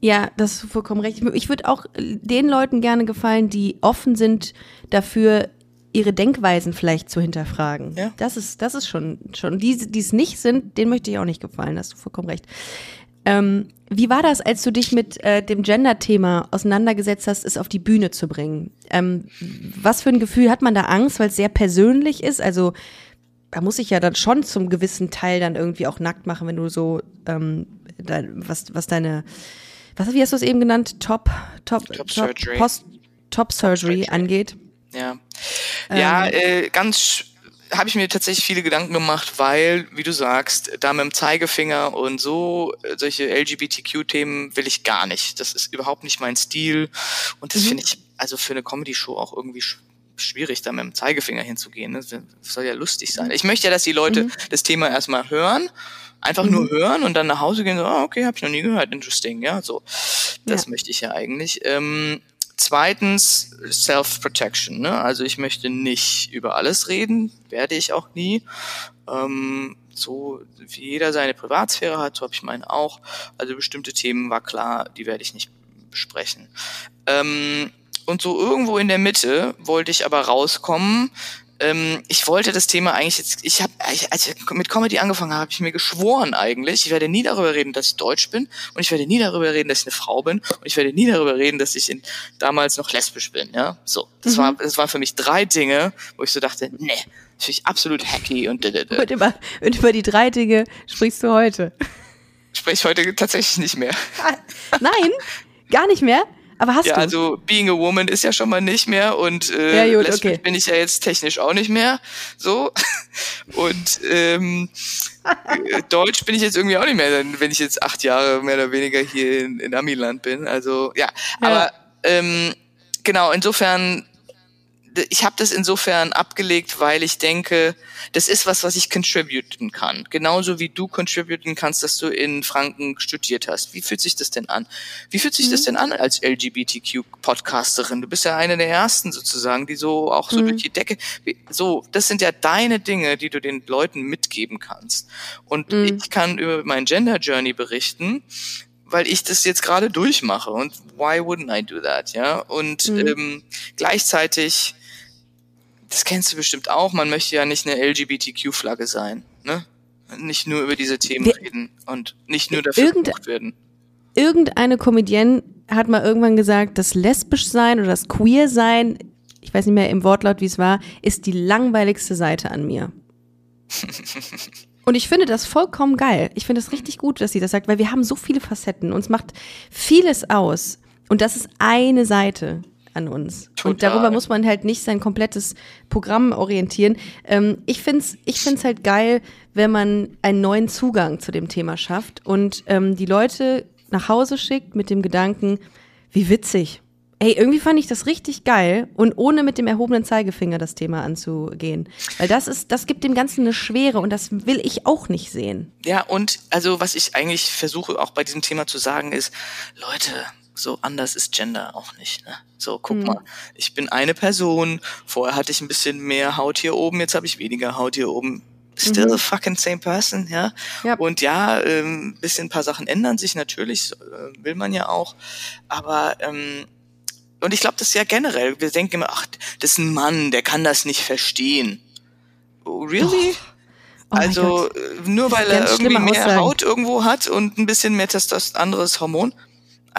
Ja, das ist vollkommen recht. Ich würde auch den Leuten gerne gefallen, die offen sind dafür, ihre Denkweisen vielleicht zu hinterfragen. Ja. Das ist, das ist schon, schon. Die, die es nicht sind, denen möchte ich auch nicht gefallen. Hast du vollkommen recht. Ähm, wie war das, als du dich mit äh, dem Gender-Thema auseinandergesetzt hast, es auf die Bühne zu bringen? Ähm, was für ein Gefühl hat man da Angst, weil es sehr persönlich ist? Also da muss ich ja dann schon zum gewissen Teil dann irgendwie auch nackt machen, wenn du so ähm, dein, was, was deine was, wie hast du es eben genannt? Top, Top, Top Top, Surgery. Post, Top Surgery Surgery. angeht. Ja, ja Ähm. äh, ganz habe ich mir tatsächlich viele Gedanken gemacht, weil, wie du sagst, da mit dem Zeigefinger und so äh, solche LGBTQ-Themen will ich gar nicht. Das ist überhaupt nicht mein Stil und das Mhm. finde ich also für eine Comedy-Show auch irgendwie schwierig, da mit dem Zeigefinger hinzugehen. ne? Das soll ja lustig sein. Ich möchte ja, dass die Leute Mhm. das Thema erstmal hören, einfach nur hören und dann nach Hause gehen, so, ah, okay, habe ich noch nie gehört, interesting, ja, so. Das Ja. möchte ich ja eigentlich. Ähm, zweitens, Self-Protection, ne? Also ich möchte nicht über alles reden, werde ich auch nie. Ähm, so wie jeder seine Privatsphäre hat, so habe ich meine auch. Also bestimmte Themen war klar, die werde ich nicht besprechen. Ähm, und so irgendwo in der Mitte wollte ich aber rauskommen. Ähm, ich wollte das Thema eigentlich jetzt, ich habe, als ich mit Comedy angefangen habe, habe ich mir geschworen eigentlich, ich werde nie darüber reden, dass ich deutsch bin und ich werde nie darüber reden, dass ich eine Frau bin und ich werde nie darüber reden, dass ich in, damals noch lesbisch bin. Ja, so. Das war, das waren für mich drei Dinge, wo ich so dachte, nee, das finde ich absolut hacky und da. Und über, und über die drei Dinge sprichst du heute. spreche heute tatsächlich nicht mehr. Nein, gar nicht mehr. Aber hast Ja, du? also Being a Woman ist ja schon mal nicht mehr und äh, Ja, gut, okay. bin ich ja jetzt technisch auch nicht mehr. So. Und ähm, äh, Deutsch bin ich jetzt irgendwie auch nicht mehr, wenn ich jetzt acht Jahre mehr oder weniger hier in, in Amiland bin. Also ja, Ja. aber ähm, genau, insofern, ich habe das insofern abgelegt, weil ich denke, das ist was, was ich contributen kann. Genauso wie du contributen kannst, dass du in Franken studiert hast. Wie fühlt sich das denn an? Wie fühlt sich das denn an als LGBTQ-Podcasterin? Du bist ja eine der ersten sozusagen, die so auch so durch die Decke. So, das sind ja deine Dinge, die du den Leuten mitgeben kannst. Und ich kann über mein Gender Journey berichten, weil ich das jetzt gerade durchmache. Und why wouldn't I do that? Ja. Und ähm, gleichzeitig das kennst du bestimmt auch, man möchte ja nicht eine LGBTQ-Flagge sein, ne? Nicht nur über diese Themen Wir- reden und nicht nur dafür Irgend- gebucht werden. Irgendeine Comedienne hat mal irgendwann gesagt, das lesbisch sein oder das queer sein, ich weiß nicht mehr im Wortlaut, wie es war, ist die langweiligste Seite an mir. Und ich finde das vollkommen geil. Ich finde es richtig gut, dass sie das sagt, weil wir haben so viele Facetten. Uns macht vieles aus. Und das ist eine Seite an uns. Und Total. darüber muss man halt nicht sein komplettes Programm orientieren. Ähm, ich finde es ich find's halt geil, wenn man einen neuen Zugang zu dem Thema schafft und ähm, die Leute nach Hause schickt mit dem Gedanken, wie witzig. Ey, irgendwie fand ich das richtig geil und ohne mit dem erhobenen Zeigefinger das Thema anzugehen. Weil das ist, das gibt dem Ganzen eine Schwere und das will ich auch nicht sehen. Ja, und also was ich eigentlich versuche auch bei diesem Thema zu sagen ist, Leute, so anders ist Gender auch nicht. Ne? So, guck Mhm. mal, ich bin eine Person, vorher hatte ich ein bisschen mehr Haut hier oben, jetzt habe ich weniger Haut hier oben. Still a fucking same person, ja. Mhm. Ja. Und ja, ähm, bisschen ein paar Sachen ändern sich natürlich, äh, will man ja auch. Aber ähm, und ich glaube, das ist ja generell. Wir denken immer, ach, das ist ein Mann, der kann das nicht verstehen. Oh, really? Oh mein also äh, nur weil er irgendwie mehr Aussagen. Haut irgendwo hat und ein bisschen mehr Testos anderes Hormon.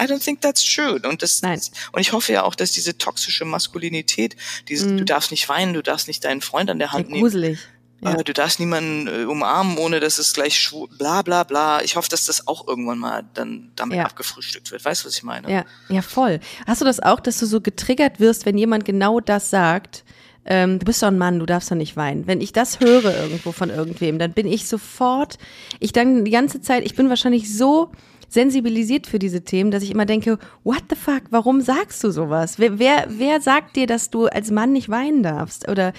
I don't think that's true. Und das Nein. und ich hoffe ja auch, dass diese toxische Maskulinität, diese, du darfst nicht weinen, du darfst nicht deinen Freund an der Hand nehmen, Mm. Gruselig. Ja. äh, du darfst niemanden äh, umarmen, ohne dass es gleich schwul, bla bla bla. Ich hoffe, dass das auch irgendwann mal dann damit Ja. abgefrühstückt wird. Weißt du, was ich meine? Ja, ja, voll. Hast du das auch, dass du so getriggert wirst, wenn jemand genau das sagt? Ähm, du bist doch ein Mann, du darfst doch nicht weinen. Wenn ich das höre irgendwo von irgendwem, dann bin ich sofort, ich dann die ganze Zeit, ich bin wahrscheinlich so sensibilisiert für diese Themen, dass ich immer denke, what the fuck, warum sagst du sowas? Wer, wer, wer sagt dir, dass du als Mann nicht weinen darfst? Oder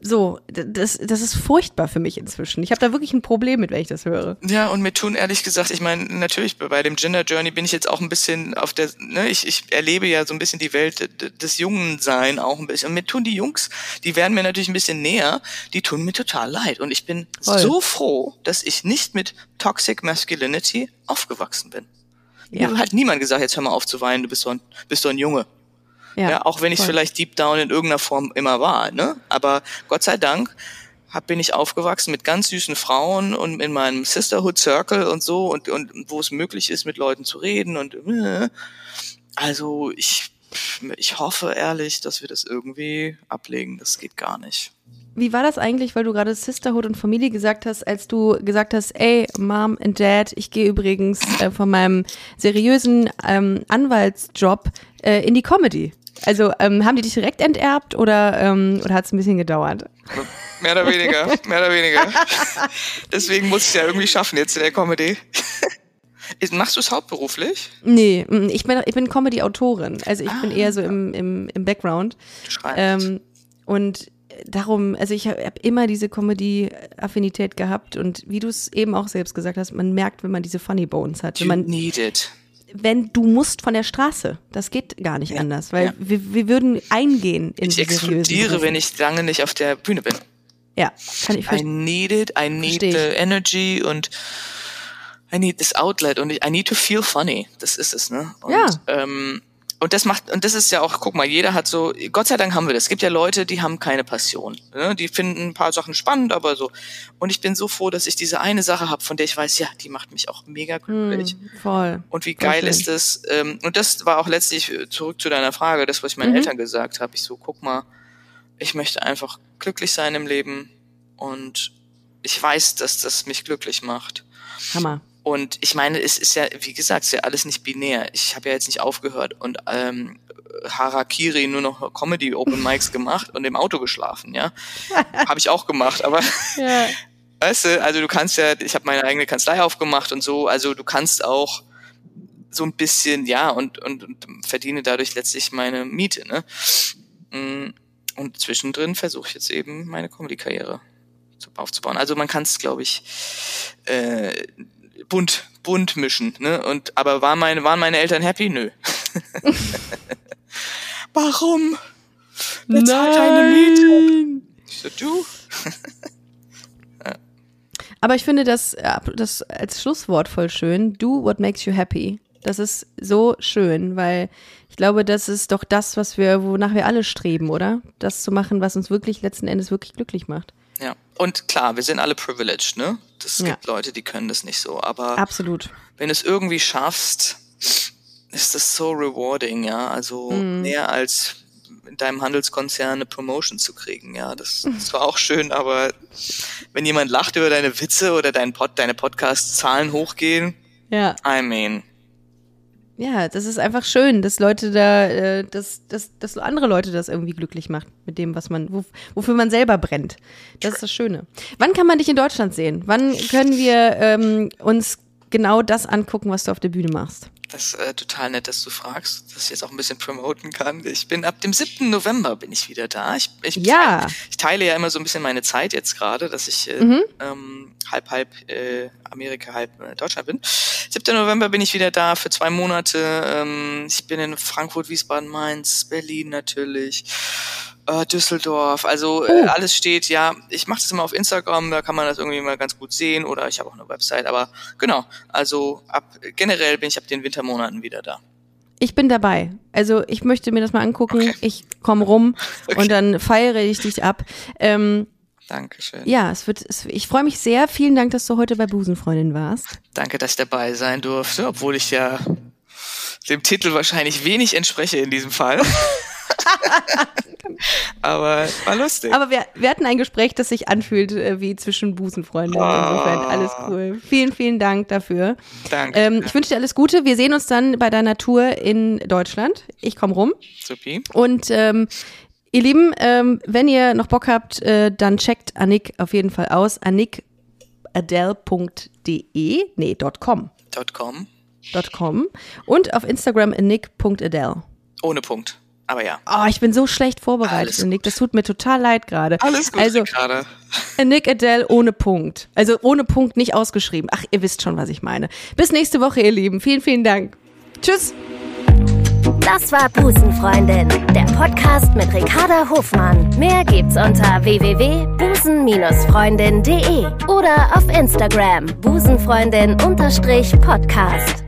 so, das, das ist furchtbar für mich inzwischen. Ich habe da wirklich ein Problem mit, wenn ich das höre. Ja, und mir tun ehrlich gesagt, ich meine, natürlich bei dem Gender Journey bin ich jetzt auch ein bisschen auf der, ne, ich, ich erlebe ja so ein bisschen die Welt des Jungen sein auch ein bisschen. Und mir tun die Jungs, die werden mir natürlich ein bisschen näher, die tun mir total leid. Und ich bin Voll. so froh, dass ich nicht mit Toxic Masculinity aufgewachsen bin. Ja. Mir hat niemand gesagt, jetzt hör mal auf zu weinen, du bist so ein, bist so ein Junge. Ja, auch wenn ich vielleicht deep down in irgendeiner Form immer war, ne? Aber Gott sei Dank hab, bin ich aufgewachsen mit ganz süßen Frauen und in meinem Sisterhood Circle und so und, und wo es möglich ist, mit Leuten zu reden und äh, also ich ich hoffe ehrlich, dass wir das irgendwie ablegen. Das geht gar nicht. Wie war das eigentlich, weil du gerade Sisterhood und Familie gesagt hast, als du gesagt hast, ey, Mom and Dad, ich gehe übrigens äh, von meinem seriösen ähm, Anwaltsjob äh, in die Comedy. Also ähm, haben die dich direkt enterbt oder, ähm, oder hat es ein bisschen gedauert? Mehr oder weniger, mehr oder weniger. Deswegen muss ich es ja irgendwie schaffen jetzt in der Comedy. Machst du es hauptberuflich? Nee, mm, ich bin, ich bin Comedy-Autorin. Also ich ah, bin eher so im, im, im Background. Du schreibst. Ähm, und darum, also ich habe hab immer diese Comedy-Affinität gehabt und wie du es eben auch selbst gesagt hast, man merkt, wenn man diese Funny Bones hat. Wenn man, need it. Wenn du musst von der Straße, das geht gar nicht ja. anders, weil ja. wir, wir würden eingehen in Ich explodiere, wenn ich lange nicht auf der Bühne bin. Ja, kann ich verstehen. I need it, I need Versteh the energy und I need this outlet und I need to feel funny. Das ist es, ne? Und, ja. Ähm, und das macht, und das ist ja auch, guck mal, jeder hat so, Gott sei Dank haben wir das. Es gibt ja Leute, die haben keine Passion. Ne? Die finden ein paar Sachen spannend, aber so. Und ich bin so froh, dass ich diese eine Sache habe, von der ich weiß, ja, die macht mich auch mega glücklich. Mm, voll. Und wie geil voll ist das? Ähm, und das war auch letztlich äh, zurück zu deiner Frage, das, was ich meinen mhm. Eltern gesagt habe. Ich so, guck mal, ich möchte einfach glücklich sein im Leben und ich weiß, dass das mich glücklich macht. Hammer. Und ich meine, es ist ja, wie gesagt, es ist ja alles nicht binär. Ich habe ja jetzt nicht aufgehört und ähm, Harakiri nur noch Comedy Open Mics gemacht und im Auto geschlafen, ja. habe ich auch gemacht, aber ja. weißt du, also du kannst ja, ich habe meine eigene Kanzlei aufgemacht und so, also du kannst auch so ein bisschen, ja, und, und, und verdiene dadurch letztlich meine Miete, ne? Mm, und zwischendrin versuche ich jetzt eben meine Comedy-Karriere aufzubauen. Also man kann es, glaube ich, äh, bunt, bunt mischen, ne? Und aber waren meine, waren meine Eltern happy? Nö. Warum? Wer zahlt deine Miete? Ich so, du? Aber ich finde das, das als Schlusswort voll schön. Do what makes you happy. Das ist so schön, weil ich glaube, das ist doch das, was wir, wonach wir alle streben, oder? Das zu machen, was uns wirklich letzten Endes wirklich glücklich macht. Ja. Und klar, wir sind alle privileged, ne? Es ja. gibt Leute, die können das nicht so. Aber Absolut. wenn du es irgendwie schaffst, ist das so rewarding, ja. Also mhm. mehr als in deinem Handelskonzern eine Promotion zu kriegen, ja. Das, das war auch schön, aber wenn jemand lacht über deine Witze oder dein Pod, deine Podcast-Zahlen hochgehen, ja. I mean, ja, das ist einfach schön, dass Leute da, äh, dass, dass, dass andere Leute das irgendwie glücklich macht mit dem, was man, wofür man selber brennt. Das ist das Schöne. Wann kann man dich in Deutschland sehen? Wann können wir ähm, uns genau das angucken, was du auf der Bühne machst? Das ist äh, total nett, dass du fragst, dass ich jetzt auch ein bisschen promoten kann. Ich bin ab dem 7. November bin ich wieder da. Ich, ich, ja. teile, ich teile ja immer so ein bisschen meine Zeit jetzt gerade, dass ich äh, mhm. ähm, halb, halb äh, Amerika, halb äh, Deutschland bin. 7. November bin ich wieder da für zwei Monate. Ähm, ich bin in Frankfurt, Wiesbaden, Mainz, Berlin natürlich äh, Düsseldorf, also äh, oh. alles steht, ja, ich mache das immer auf Instagram, da kann man das irgendwie mal ganz gut sehen oder ich habe auch eine Website, aber genau, also ab generell bin ich ab den Wintermonaten wieder da. Ich bin dabei. Also ich möchte mir das mal angucken. Okay. Ich komme rum okay. und dann feiere ich dich ab. Ähm, Dankeschön. Ja, es wird, es, ich freue mich sehr. Vielen Dank, dass du heute bei Busenfreundin warst. Danke, dass ich dabei sein durfte, obwohl ich ja dem Titel wahrscheinlich wenig entspreche in diesem Fall. Aber war lustig. Aber wir, wir hatten ein Gespräch, das sich anfühlt äh, wie zwischen Busenfreunden. Oh. Insofern alles cool. Vielen, vielen Dank dafür. Danke. Ähm, ich wünsche dir alles Gute. Wir sehen uns dann bei deiner Tour in Deutschland. Ich komme rum. Supi. Und ähm, ihr Lieben, ähm, wenn ihr noch Bock habt, äh, dann checkt Annick auf jeden Fall aus. annickadele.de, nee, .com. .com. .com. Und auf Instagram annick.adele. Ohne Punkt. Aber ja. Oh, ich bin so schlecht vorbereitet, Nick. Das tut mir total leid gerade. Alles gut also, gerade. Nick Adele ohne Punkt. Also ohne Punkt nicht ausgeschrieben. Ach, ihr wisst schon, was ich meine. Bis nächste Woche, ihr Lieben. Vielen, vielen Dank. Tschüss. Das war Busenfreundin, der Podcast mit Ricarda Hofmann. Mehr gibt's unter www.busen-freundin.de oder auf Instagram busenfreundin-podcast.